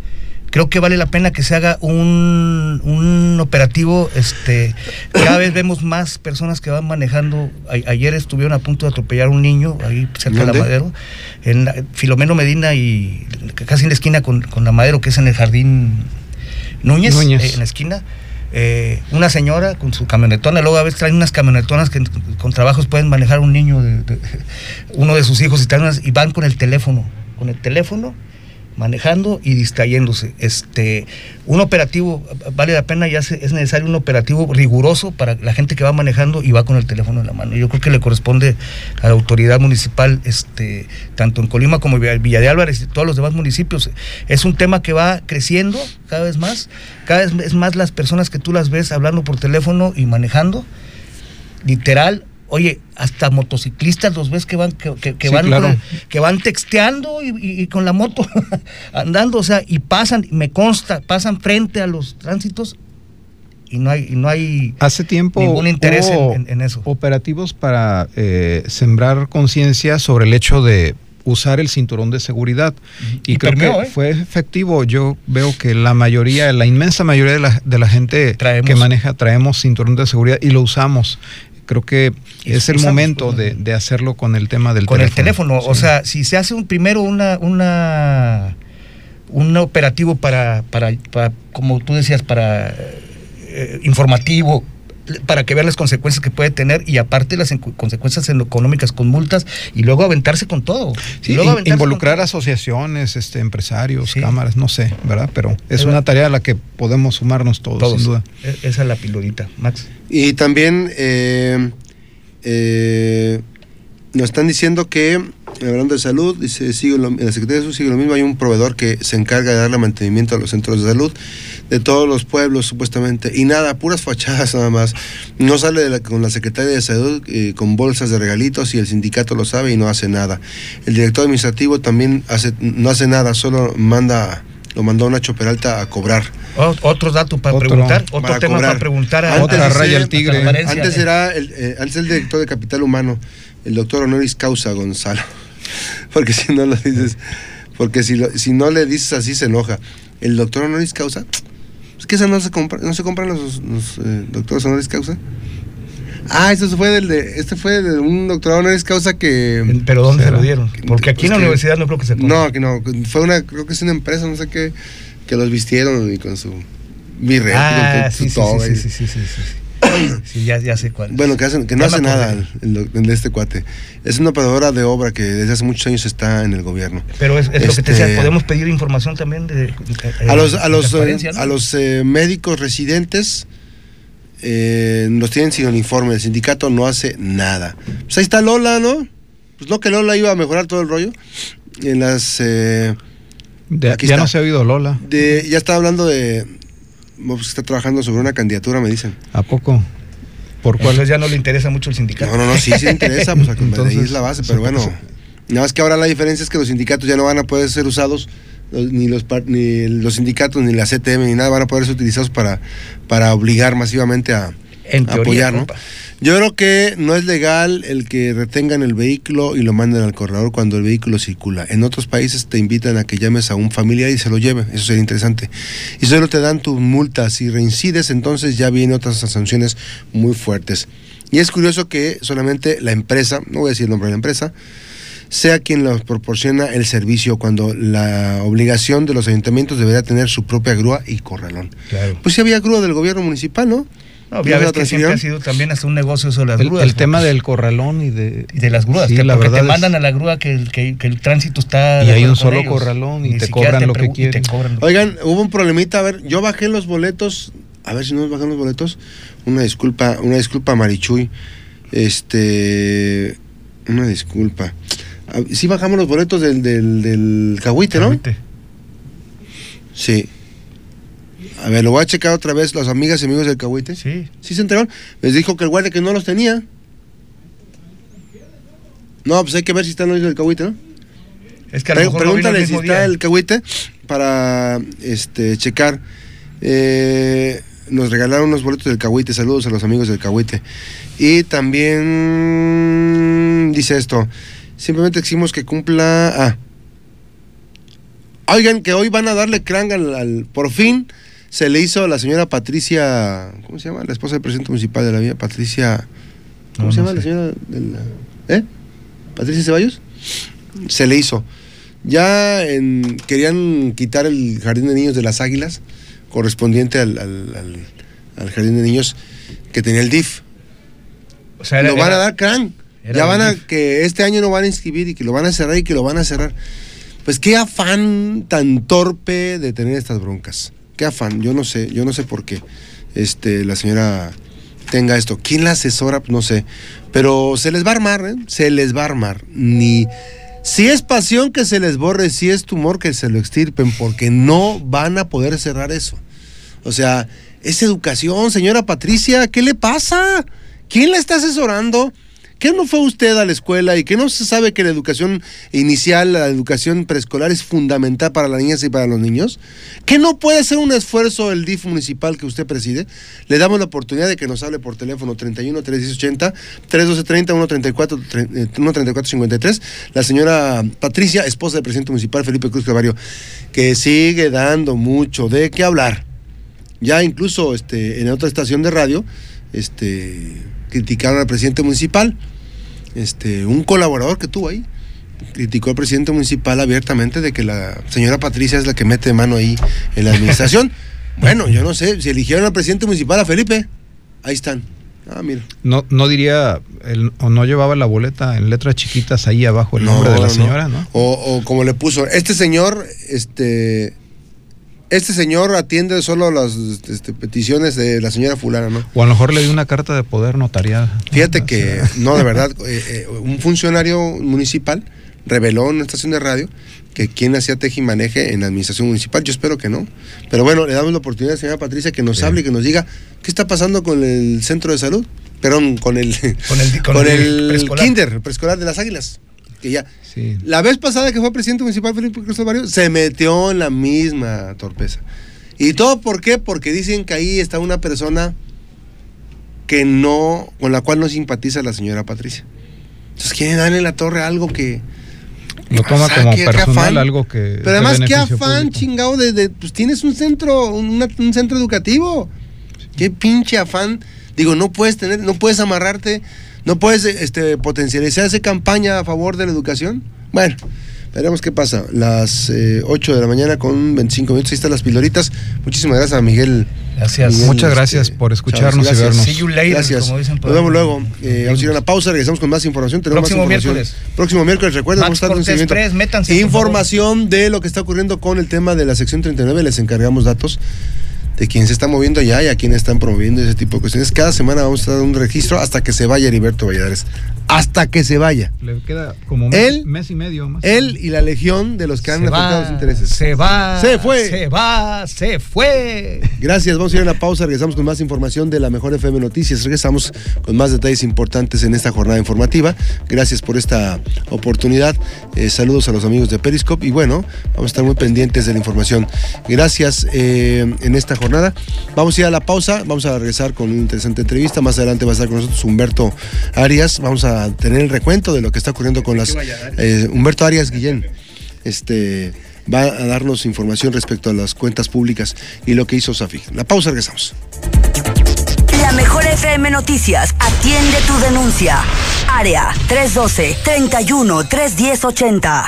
Creo que vale la pena que se haga un, un operativo. Este, cada vez vemos más personas que van manejando. A- ayer estuvieron a punto de atropellar a un niño ahí cerca de la. Madero, en la- Filomeno Medina y casi en la esquina con, con la Madero, que es en el jardín Núñez, Núñez. eh, en la esquina. Eh, una señora con su camionetona, luego a veces traen unas camionetonas que con trabajos pueden manejar un niño, de, de- uno de sus hijos y, unas- y van con el teléfono, con el teléfono manejando y distrayéndose. Este, un operativo, vale la pena, ya se- es necesario un operativo riguroso para la gente que va manejando y va con el teléfono en la mano. Yo creo que le corresponde a la autoridad municipal, este, tanto en Colima como en Villa de Álvarez y todos los demás municipios. Es un tema que va creciendo cada vez más, cada vez es más las personas que tú las ves hablando por teléfono y manejando, literal. Oye, hasta motociclistas los ves que van que, que- que Sí, van claro. que van texteando y, y- y con la moto andando, o sea, y pasan, me consta, pasan frente a los tránsitos y no hay, y no hay Hace tiempo ningún interés en- hubo en, en eso. operativos para eh, sembrar conciencia sobre el hecho de usar el cinturón de seguridad y, Y creo permeó, que ¿eh? fue efectivo. Yo veo que la mayoría, la inmensa mayoría de la, de la gente Traemos. que maneja traemos cinturón de seguridad y lo usamos. Creo que es el momento de, de hacerlo con el tema del con teléfono. el teléfono. O sea, si se hace un primero una, una un operativo para, para, para, como tú decías, para eh, informativo, para que vean las consecuencias que puede tener y aparte las consecuencias en lo económicas con multas y luego aventarse con todo. Sí, luego in- involucrar asociaciones, este, empresarios, Sí. cámaras, no sé, ¿verdad? Pero es una tarea a la que podemos sumarnos todos, todos. sin duda. E- Esa es la pilorita, Max. Y también eh, eh, nos están diciendo que, hablando de salud, dice, sigue lo- la Secretaría de Salud sigue lo mismo, hay un proveedor que se encarga de darle mantenimiento a los centros de salud de todos los pueblos supuestamente, y nada, puras fachadas nada más. No sale de la- con la Secretaría de Salud eh, con bolsas de regalitos y el sindicato lo sabe y no hace nada. El director administrativo también hace, no hace nada, solo manda, lo mandó a Nacho Peralta a cobrar. Otro dato para Otro. preguntar, otro Para tema cobrar. para preguntar a, Antes raya al tigre. Antes era el, eh, antes el director de Capital Humano, el doctor honoris causa Gonzalo. Porque si no lo dices, porque si, lo- si no le dices así se enoja. El doctor honoris causa, es que esa no se compra, no se compran los, los, eh, doctores honoris causa. Ah, este fue del de, este fue de un doctorado honoris causa que Pero ¿dónde se lo dieron? Porque aquí en la Pues que- universidad no creo que se compre. no, que no, fue una, creo que es una empresa, no sé qué, que los vistieron y con su birrete, Ah, con su sí, sí, sí, sí, sí, sí, sí. Sí, ya, ya sé cuál. Bueno, que, hacen, que no Ya hace nada acordé. el, el doc- el de este cuate. Es una operadora de obra que desde hace muchos años está en el gobierno. Pero es, es lo que te decía, Este- podemos pedir información también de... A los, a los, eh, a los eh, médicos residentes eh, los tienen sin uniforme. El sindicato no hace nada. Pues ahí está Lola, ¿no? Pues no que Lola iba a mejorar todo el rollo. En las... eh, De- Aquí ya está. no se ha oído Lola. de, ya está hablando de... pues, está trabajando sobre una candidatura, me dicen. ¿A poco? ¿Por cuál? Entonces ya no le interesa mucho el sindicato. No, no, no, sí, sí le interesa, pues ahí Entonces, es la base, pero bueno. sí. Nada más que ahora la diferencia es que los sindicatos ya no van a poder ser usados, ni los ni los sindicatos, ni la CTM, ni nada van a poder ser utilizados para, para obligar masivamente a, En teoría, apoyar, ¿no? compa. Yo creo que no es legal el que retengan el vehículo y lo manden al corredor cuando el vehículo circula. En otros países te invitan a que llames a un familiar y se lo lleve. Eso sería interesante. Y solo te dan tu multa. Si reincides, entonces ya vienen otras sanciones muy fuertes. Y es curioso que solamente la empresa, no voy a decir el nombre de la empresa, sea quien los proporciona el servicio cuando la obligación de los ayuntamientos debería tener su propia grúa y corralón. Claro. Pues sí había grúa del gobierno municipal, ¿no? No, ¿Ya ves que siempre ha sido también hasta un negocio eso de las El, grúas. el ¿no? tema del corralón y de, Y de las grúas, Sí, te- la porque te verdad es- mandan a la grúa que el, que, que el tránsito está... Y hay un solo ellos. corralón y te cobran lo que pregu- y te quieren. cobran lo que Oigan, hubo un problemita, a ver, yo bajé los boletos, a ver si no nos bajan los boletos. Una disculpa, una disculpa Marichuy. Este, una disculpa. Ah, Sí bajamos los boletos del del del Cahuite, ¿no? Ahorita. Sí. A ver, lo voy a checar otra vez, las amigas y amigos del Cahuite. Sí. ¿Sí se enteraron? Les dijo que el guardia que no los tenía. No, pues hay que ver si están los del Cahuite, ¿no? Es que a lo no Pregúntale si está día. el Cahuite para este, checar. Eh, nos regalaron unos boletos del Cahuite. Saludos a los amigos del Cahuite. Y también dice esto. Simplemente exigimos que cumpla. Ah. Oigan, que hoy van a darle crang al, al- Por fin se le hizo a la señora Patricia. ¿Cómo se llama? La esposa del presidente municipal de la vía. Patricia. ¿Cómo No, se no llama la señora? de la- ¿Eh? ¿Patricia Ceballos? Se le hizo. Ya en- querían quitar el jardín de niños de las águilas, correspondiente al, al- al- al jardín de niños que tenía el DIF. O sea, era- lo van a dar crán. Ya van a que este año no van a inscribir y que lo van a cerrar y que lo van a cerrar. Pues qué afán tan torpe de tener estas broncas. Qué afán, yo no sé, yo no sé por qué este, la señora tenga esto. ¿Quién la asesora? No sé. Pero se les va a armar, ¿eh? Se les va a armar. Ni. Si es pasión que se les borre, si es tumor que se lo extirpen, porque no van a poder cerrar eso. O sea, es educación, señora Patricia, ¿qué le pasa? ¿Quién la está asesorando? ¿Qué no fue usted a la escuela y que no se sabe que la educación inicial, la educación preescolar es fundamental para las niñas y para los niños? ¿Que no puede hacer un esfuerzo el DIF municipal que usted preside? Le damos la oportunidad de que nos hable por teléfono 31 380 3230 134 eh, 134 53. La señora Patricia, esposa del presidente municipal Felipe Cruz Calvario, que sigue dando mucho de qué hablar. Ya incluso este, en otra estación de radio, este, criticaron al presidente municipal, este, un colaborador que tuvo ahí, criticó al presidente municipal abiertamente de que la señora Patricia es la que mete mano ahí en la administración. bueno, yo no sé, si eligieron al presidente municipal a Felipe, ahí están. Ah, mira. No, no diría, el- o no llevaba la boleta en letras chiquitas ahí abajo el nombre de la señora, ¿no? O, o como le puso, este señor, este, este señor atiende solo las este, peticiones de la señora fulana, ¿no? O a lo mejor le dio una carta de poder notariada. ¿no? Fíjate La que, no, de verdad, eh, eh, un funcionario municipal reveló en una estación de radio que quien hacía tejimaneje en la administración municipal. Yo espero que no. Pero bueno, le damos la oportunidad a la señora Patricia que nos Sí. hable y que nos diga qué está pasando con el centro de salud. Perdón, con el, Con el- con con el el preescolar. kinder, el preescolar de las águilas. Que ya. Sí. La vez pasada que fue presidente municipal Felipe Cruz Barrio, se metió en la misma torpeza. ¿Y todo por qué? Porque dicen que ahí está una persona que no, con la cual no simpatiza la señora Patricia. Entonces quieren darle en la torre algo que... Lo toma O sea, como qué personal, afán. algo que. Pero de además, qué afán, público. chingado, de, de- pues tienes un centro, un centro educativo. Qué pinche afán. Digo, no puedes tener, no puedes amarrarte, no puedes este, potencializar esa campaña a favor de la educación. Bueno, veremos qué pasa. Las eh, 8 de la mañana con 25 minutos, ahí están las piloritas. Muchísimas gracias a Miguel. Gracias. Miguel, Muchas gracias por escucharnos y gracias. vernos. See you later, Gracias. como dicen por Nos vemos luego. Eh, vamos a ir a una pausa, regresamos con más información. Tenemos Próximo más información. miércoles. Próximo miércoles, recuerden, vamos a estar un Cortés seguimiento. Métanse, Información de lo que está ocurriendo con el tema de la sección 39. Les encargamos datos de quién se está moviendo allá y a quién están promoviendo ese tipo de cuestiones. Cada semana vamos a dando un registro hasta que se vaya Heriberto Valladares. Hasta que se vaya. Le queda como mes, Él- mes y medio más. Él y la legión de los que han afectado los intereses. se va, Se fue. se va, se fue. Gracias, vamos a ir a la pausa, regresamos con más información de la Mejor FM Noticias, regresamos con más detalles importantes en esta jornada informativa. Gracias por esta oportunidad, Eh, saludos a los amigos de Periscope y bueno, vamos a estar muy pendientes de la información. Gracias eh, en esta jornada. Vamos a ir a la pausa, vamos a regresar con una interesante entrevista, más adelante va a estar con nosotros Humberto Arias, vamos a tener el recuento de lo que está ocurriendo con las... eh, Humberto Arias Guillén. Este, va a darnos información respecto a las cuentas públicas y lo que hizo Safi. La pausa, regresamos. La mejor FM Noticias atiende tu denuncia. Área 312 31 310 80.